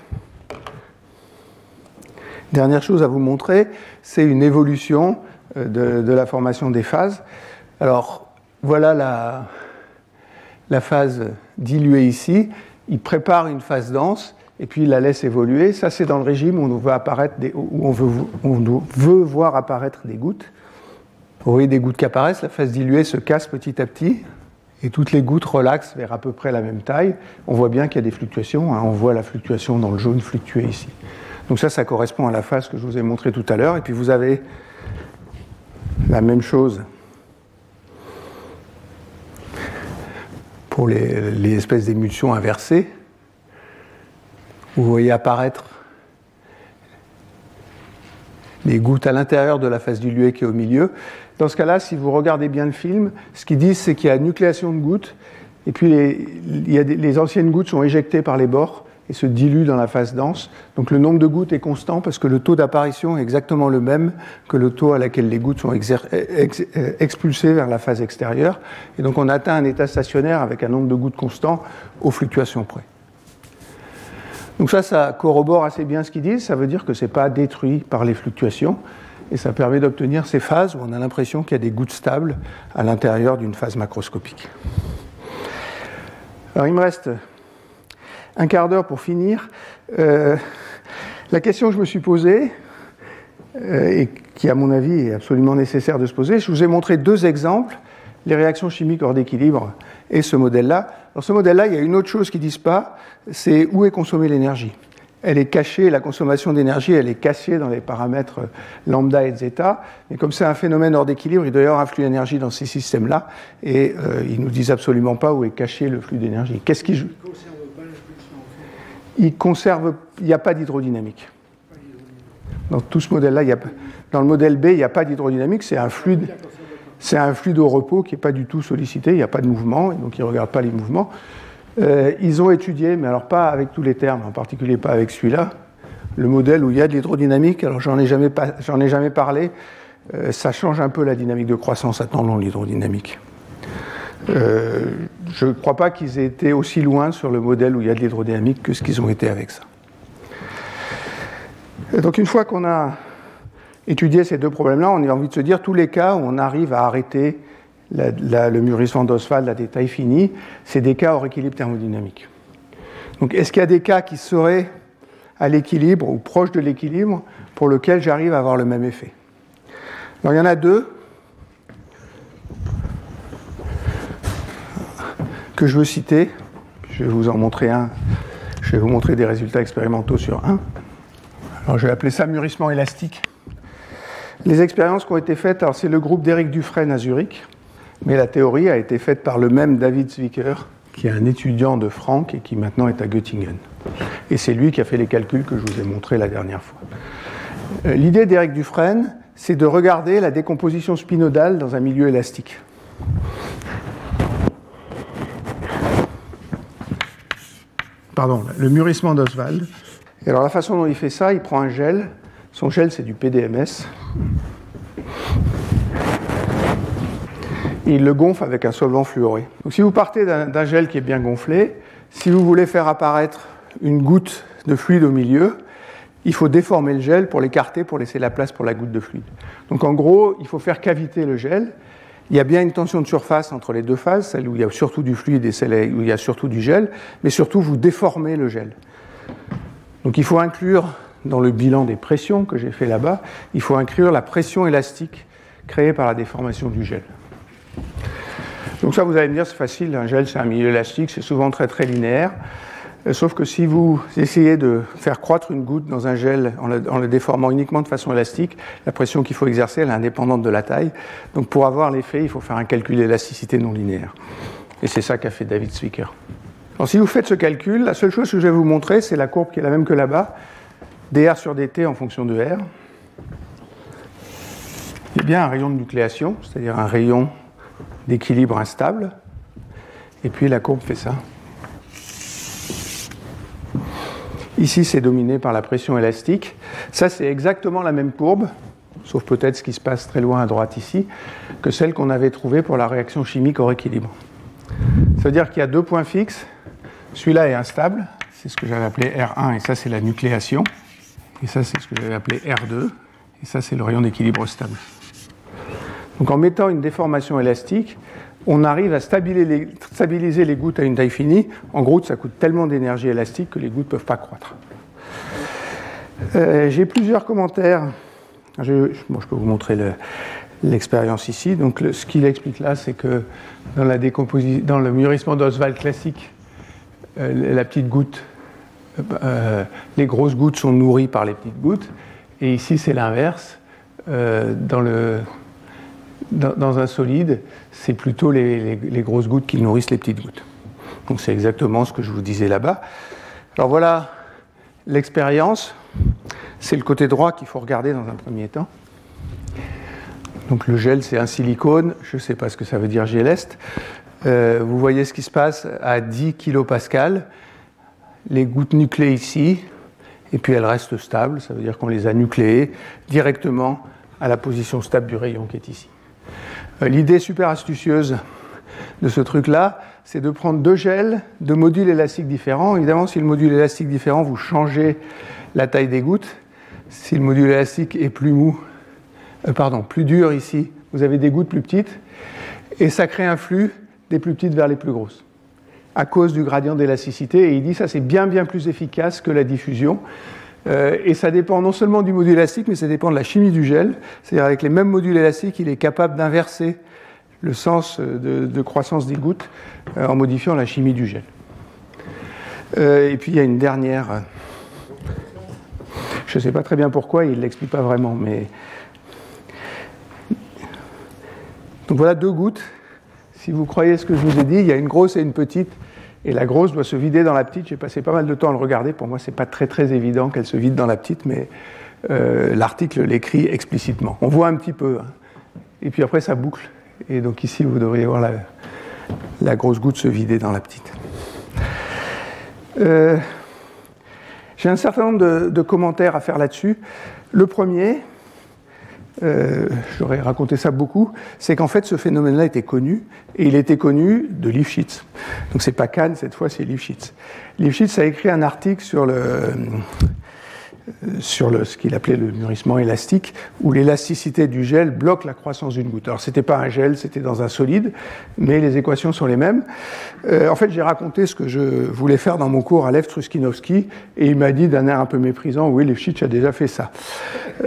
dernière chose à vous montrer, c'est une évolution de, de, la formation des phases. Alors voilà la, la phase diluée ici, il prépare une phase dense et puis il la laisse évoluer. Ça, c'est dans le régime où on veut, apparaître où on veut, on veut voir apparaître des gouttes. Vous voyez des gouttes qui apparaissent, la phase diluée se casse petit à petit et toutes les gouttes relaxent vers à peu près la même taille. On voit bien qu'il y a des fluctuations. Hein. On voit la fluctuation dans le jaune fluctuer ici. Donc ça, ça correspond à la phase que je vous ai montrée tout à l'heure. Et puis vous avez la même chose pour les, espèces d'émulsions inversées. Vous voyez apparaître les gouttes à l'intérieur de la phase diluée qui est au milieu. Dans ce cas-là, si vous regardez bien le film, ce qu'ils disent, c'est qu'il y a nucléation de gouttes, et puis les anciennes gouttes sont éjectées par les bords, et se dilue dans la phase dense. Donc le nombre de gouttes est constant parce que le taux d'apparition est exactement le même que le taux à laquelle les gouttes sont euh, expulsées vers la phase extérieure. Et donc on atteint un état stationnaire avec un nombre de gouttes constant aux fluctuations près. Donc ça, ça corrobore assez bien ce qu'ils disent. Ça veut dire que ce n'est pas détruit par les fluctuations. Et ça permet d'obtenir ces phases où on a l'impression qu'il y a des gouttes stables à l'intérieur d'une phase macroscopique. Alors il me reste un quart d'heure pour finir. Euh, la question que je me suis posée, euh, et qui à mon avis est absolument nécessaire de se poser, je vous ai montré deux exemples, les réactions chimiques hors d'équilibre et ce modèle-là. Dans ce modèle-là, il y a une autre chose qu'ils ne disent pas, c'est où est consommée l'énergie elle est cachée, la consommation d'énergie, elle est cachée dans les paramètres lambda et zeta. Mais comme c'est un phénomène hors d'équilibre, il doit y avoir un flux d'énergie dans ces systèmes-là, et euh, ils nous disent absolument pas où est caché le flux d'énergie. Qu'est-ce qui joue? Il conserve, il n'y a pas d'hydrodynamique. Dans tout ce modèle-là, dans le modèle B, il n'y a pas d'hydrodynamique, c'est un flux, c'est un flux de repos qui n'est pas du tout sollicité, il n'y a pas de mouvement, donc il ne regarde pas les mouvements. Euh, ils ont étudié, mais alors pas avec tous les termes, en particulier pas avec celui-là, le modèle où il y a de l'hydrodynamique. Alors j'en ai jamais, j'en ai jamais parlé. Euh, ça change un peu la dynamique de croissance attendant l'hydrodynamique. Euh, je ne crois pas qu'ils aient été aussi loin sur le modèle où il y a de l'hydrodynamique que ce qu'ils ont été avec ça. donc une fois qu'on a étudié ces deux problèmes-là, on a envie de se dire tous les cas où on arrive à arrêter le mûrissement d'Oswald à des tailles finies, c'est des cas hors équilibre thermodynamique. Donc est-ce qu'il y a des cas qui seraient à l'équilibre ou proches de l'équilibre pour lesquels j'arrive à avoir le même effet? Alors il y en a deux. Que je veux citer. Je vais vous en montrer un. Je vais vous montrer des résultats expérimentaux sur un. Alors, je vais appeler ça mûrissement élastique. Les expériences qui ont été faites, alors c'est le groupe d'Éric Dufresne à Zurich, mais la théorie a été faite par le même David Zwicker, qui est un étudiant de Franck et qui maintenant est à Göttingen. Et c'est lui qui a fait les calculs que je vous ai montrés la dernière fois. Euh, l'idée d'Éric Dufresne, c'est de regarder la décomposition spinodale dans un milieu élastique. Pardon, le mûrissement d'Oswald. Et alors la façon dont il fait ça, il prend un gel. Son gel, c'est du PDMS. Et il le gonfle avec un solvant fluoré. Donc si vous partez d'un gel qui est bien gonflé, si vous voulez faire apparaître une goutte de fluide au milieu, il faut déformer le gel pour l'écarter, pour laisser la place pour la goutte de fluide. Donc en gros, il faut faire caviter le gel il y a bien une tension de surface entre les deux phases, celle où il y a surtout du fluide et celle où il y a surtout du gel, mais surtout vous déformez le gel. Donc il faut inclure dans le bilan des pressions que j'ai fait là-bas, il faut inclure la pression élastique créée par la déformation du gel. Donc ça, vous allez me dire, c'est facile, un gel c'est un milieu élastique, c'est souvent très très linéaire. Euh, sauf que si vous essayez de faire croître une goutte dans un gel en le, déformant uniquement de façon élastique, la pression qu'il faut exercer elle est indépendante de la taille. Donc pour avoir l'effet, il faut faire un calcul d'élasticité non linéaire. Et c'est ça qu'a fait David Zwicker. Alors si vous faites ce calcul, la seule chose que je vais vous montrer, c'est la courbe qui est la même que là-bas. dr sur dt en fonction de r. Il y a bien un rayon de nucléation, c'est-à-dire un rayon d'équilibre instable. Et puis la courbe fait ça. Ici, c'est dominé par la pression élastique. Ça, c'est exactement la même courbe, sauf peut-être ce qui se passe très loin à droite ici, que celle qu'on avait trouvée pour la réaction chimique au rééquilibre. Ça veut dire qu'il y a deux points fixes. Celui-là est instable, c'est ce que j'avais appelé R1, et ça, c'est la nucléation. Et ça, c'est ce que j'avais appelé R2, et ça, c'est le rayon d'équilibre stable. Donc en mettant une déformation élastique, on arrive à stabiliser les, gouttes à une taille finie. En gros, ça coûte tellement d'énergie élastique que les gouttes ne peuvent pas croître. Euh, j'ai plusieurs commentaires. Je, je peux vous montrer l'expérience ici. Donc, ce qu'il explique là, c'est que dans, la dans le mûrissement d'Oswald classique, euh, la petite goutte, euh, les grosses gouttes sont nourries par les petites gouttes. Et ici, c'est l'inverse. dans un solide, c'est plutôt les, grosses gouttes qui nourrissent les petites gouttes. Donc c'est exactement ce que je vous disais là-bas. Alors voilà l'expérience. C'est le côté droit qu'il faut regarder dans un premier temps. Donc le gel, c'est un silicone. Je ne sais pas ce que ça veut dire géleste. Euh, vous voyez ce qui se passe à 10 kPa. Les gouttes nucléées ici, et puis elles restent stables. Ça veut dire qu'on les a nucléées directement à la position stable du rayon qui est ici. Euh, l'idée super astucieuse de ce truc-là, c'est de prendre deux gels, deux modules élastiques différents. Évidemment, si le module élastique différent, vous changez la taille des gouttes. Si le module élastique est plus mou, euh, pardon, plus dur ici, vous avez des gouttes plus petites. Et ça crée un flux des plus petites vers les plus grosses à cause du gradient d'élasticité. Et il dit ça, c'est bien, bien plus efficace que la diffusion. Euh, et ça dépend non seulement du module élastique, mais ça dépend de la chimie du gel. C'est-à-dire avec les mêmes modules élastiques, il est capable d'inverser le sens de, croissance des gouttes euh, en modifiant la chimie du gel. Euh, et puis il y a une dernière. Je ne sais pas très bien pourquoi, il ne l'explique pas vraiment, mais. Donc voilà deux gouttes. Si vous croyez ce que je vous ai dit, il y a une grosse et une petite. Et la grosse doit se vider dans la petite. J'ai passé pas mal de temps à le regarder. Pour moi, ce n'est pas très très évident qu'elle se vide dans la petite, mais euh, l'article l'écrit explicitement. On voit un petit peu. Hein. Et puis après, ça boucle. Et donc ici, vous devriez voir la, grosse goutte se vider dans la petite. Euh, j'ai un certain nombre de commentaires à faire là-dessus. Le premier, euh, j'aurais raconté ça beaucoup, c'est qu'en fait ce phénomène-là était connu, et il était connu de Lifshitz. Donc c'est pas Kahn, cette fois c'est Lifshitz. Lifshitz a écrit un article sur le, sur le, ce qu'il appelait le mûrissement élastique, où l'élasticité du gel bloque la croissance d'une goutte. Alors, ce n'était pas un gel, c'était dans un solide, mais les équations sont les mêmes. Euh, en fait, j'ai raconté ce que je voulais faire dans mon cours à Lev Truskinowski, et il m'a dit d'un air un peu méprisant, oui, Lifshitz a déjà fait ça.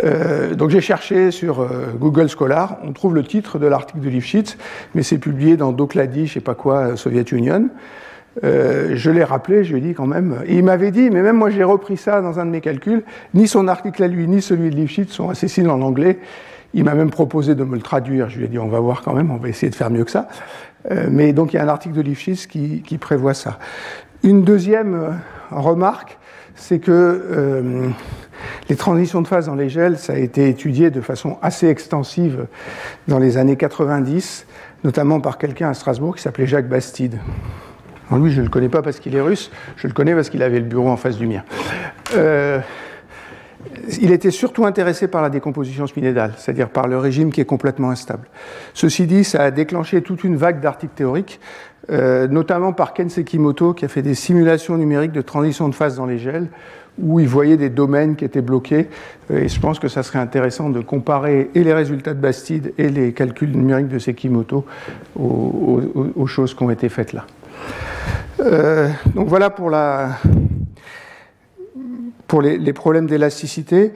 Euh, donc, j'ai cherché sur Google Scholar, on trouve le titre de l'article de Lifshitz, mais c'est publié dans Dokladi, je sais pas quoi, Soviet Union. Euh, je l'ai rappelé, je lui ai dit quand même. Il m'avait dit, mais même moi j'ai repris ça dans un de mes calculs, ni son article à lui, ni celui de Lifshitz sont accessibles en anglais. Il m'a même proposé de me le traduire. Je lui ai dit, on va voir quand même, on va essayer de faire mieux que ça. Euh, mais donc il y a un article de Lifshitz qui, qui prévoit ça. Une deuxième euh, remarque, c'est que les transitions de phase dans les gels, ça a été étudié de façon assez extensive dans les années 90, notamment par quelqu'un à Strasbourg qui s'appelait Jacques Bastide lui, je ne le connais pas parce qu'il est russe, je le connais parce qu'il avait le bureau en face du mien. Euh, il était surtout intéressé par la décomposition spinédale, c'est-à-dire par le régime qui est complètement instable. Ceci dit, ça a déclenché toute une vague d'articles théoriques, euh, notamment par Ken Sekimoto, qui a fait des simulations numériques de transition de phase dans les gels, où il voyait des domaines qui étaient bloqués. Et je pense que ça serait intéressant de comparer et les résultats de Bastide et les calculs numériques de Sekimoto aux choses qui ont été faites là. Euh, donc voilà pour, la, pour les, problèmes d'élasticité.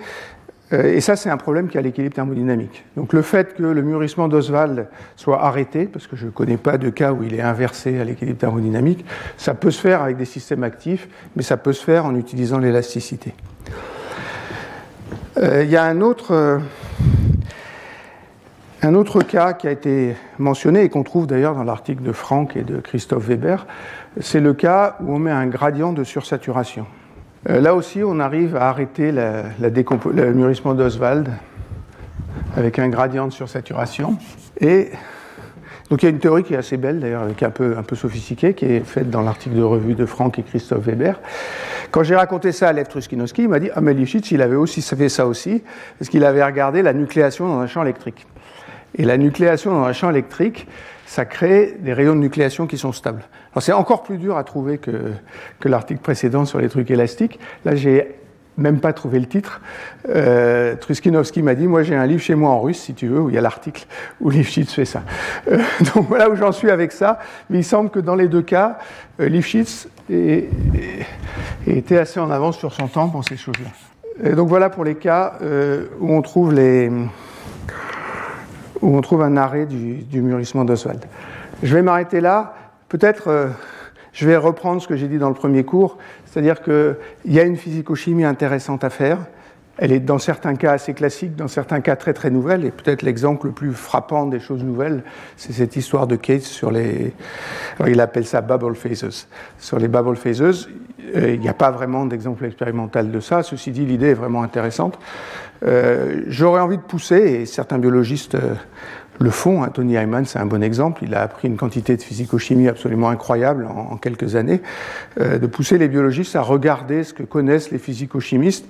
Euh, et ça, c'est un problème qui a l'équilibre thermodynamique. Donc le fait que le mûrissement d'Oswald soit arrêté, parce que je ne connais pas de cas où il est inversé à l'équilibre thermodynamique, ça peut se faire avec des systèmes actifs, mais ça peut se faire en utilisant l'élasticité. Euh, il y a un autre, un autre cas qui a été mentionné et qu'on trouve d'ailleurs dans l'article de Franck et de Christophe Weber, c'est le cas où on met un gradient de sursaturation. Euh, là aussi, on arrive à arrêter la, le mûrissement d'Oswald avec un gradient de sursaturation. Et donc il y a une théorie qui est assez belle, d'ailleurs, est un peu, un peu sophistiquée, qui est faite dans l'article de revue de Franck et Christophe Weber. Quand j'ai raconté ça à Lev Truskinowski, il m'a dit Ah, mais Lifshitz, il avait aussi fait ça aussi, parce qu'il avait regardé la nucléation dans un champ électrique. Et la nucléation dans un champ électrique, ça crée des rayons de nucléation qui sont stables. Alors c'est encore plus dur à trouver que, l'article précédent sur les trucs élastiques. Là, j'ai même pas trouvé le titre. Euh, m'a dit, moi j'ai un livre chez moi en russe, si tu veux, où il y a l'article où Lifshitz fait ça. Euh, donc voilà où j'en suis avec ça. Mais il semble que dans les deux cas, euh, Lifshitz était assez en avance sur son temps pour ces choses-là. donc voilà pour les cas euh, où on trouve les où on trouve un arrêt du, du mûrissement d'Oswald. Je vais m'arrêter là. Peut-être euh, je vais reprendre ce que j'ai dit dans le premier cours, c'est-à-dire qu'il y a une physico-chimie intéressante à faire. Elle est dans certains cas assez classique, dans certains cas très très nouvelle, et peut-être l'exemple le plus frappant des choses nouvelles, c'est cette histoire de Kate sur les, il appelle ça bubble phases. Sur les bubble phases, euh, il n'y a pas vraiment d'exemple expérimental de ça. Ceci dit, l'idée est vraiment intéressante. Euh, j'aurais envie de pousser, et certains biologistes euh, le font. Hein. Tony Hyman, c'est un bon exemple. Il a appris une quantité de physico-chimie absolument incroyable en, quelques années. de pousser les biologistes à regarder ce que connaissent les physico-chimistes.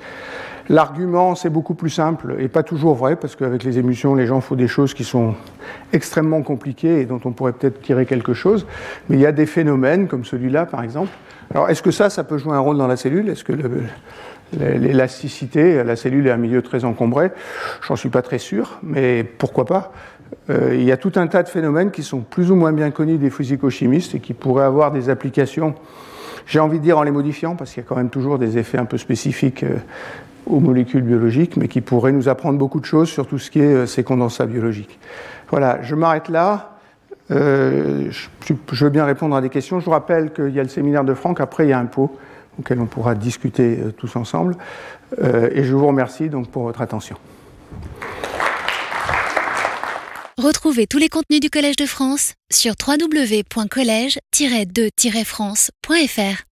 L'argument, c'est beaucoup plus simple et pas toujours vrai, parce qu'avec les émulsions, les gens font des choses qui sont extrêmement compliquées et dont on pourrait peut-être tirer quelque chose. Mais il y a des phénomènes, comme celui-là, par exemple. Alors, est-ce que ça, ça peut jouer un rôle dans la cellule? Est-ce que l'élasticité, la cellule est un milieu très encombré? J'en suis pas très sûr, mais pourquoi pas? Euh, il y a tout un tas de phénomènes qui sont plus ou moins bien connus des physico-chimistes et qui pourraient avoir des applications, j'ai envie de dire en les modifiant, parce qu'il y a quand même toujours des effets un peu spécifiques euh, aux molécules biologiques, mais qui pourraient nous apprendre beaucoup de choses sur tout ce qui est euh, ces condensats biologiques. Voilà, je m'arrête là. Euh, je, veux bien répondre à des questions. Je vous rappelle qu'il y a le séminaire de Franck, après il y a un pot auquel on pourra discuter euh, tous ensemble. et je vous remercie donc pour votre attention. Retrouvez tous les contenus du Collège de France sur www.colège-2-france.fr.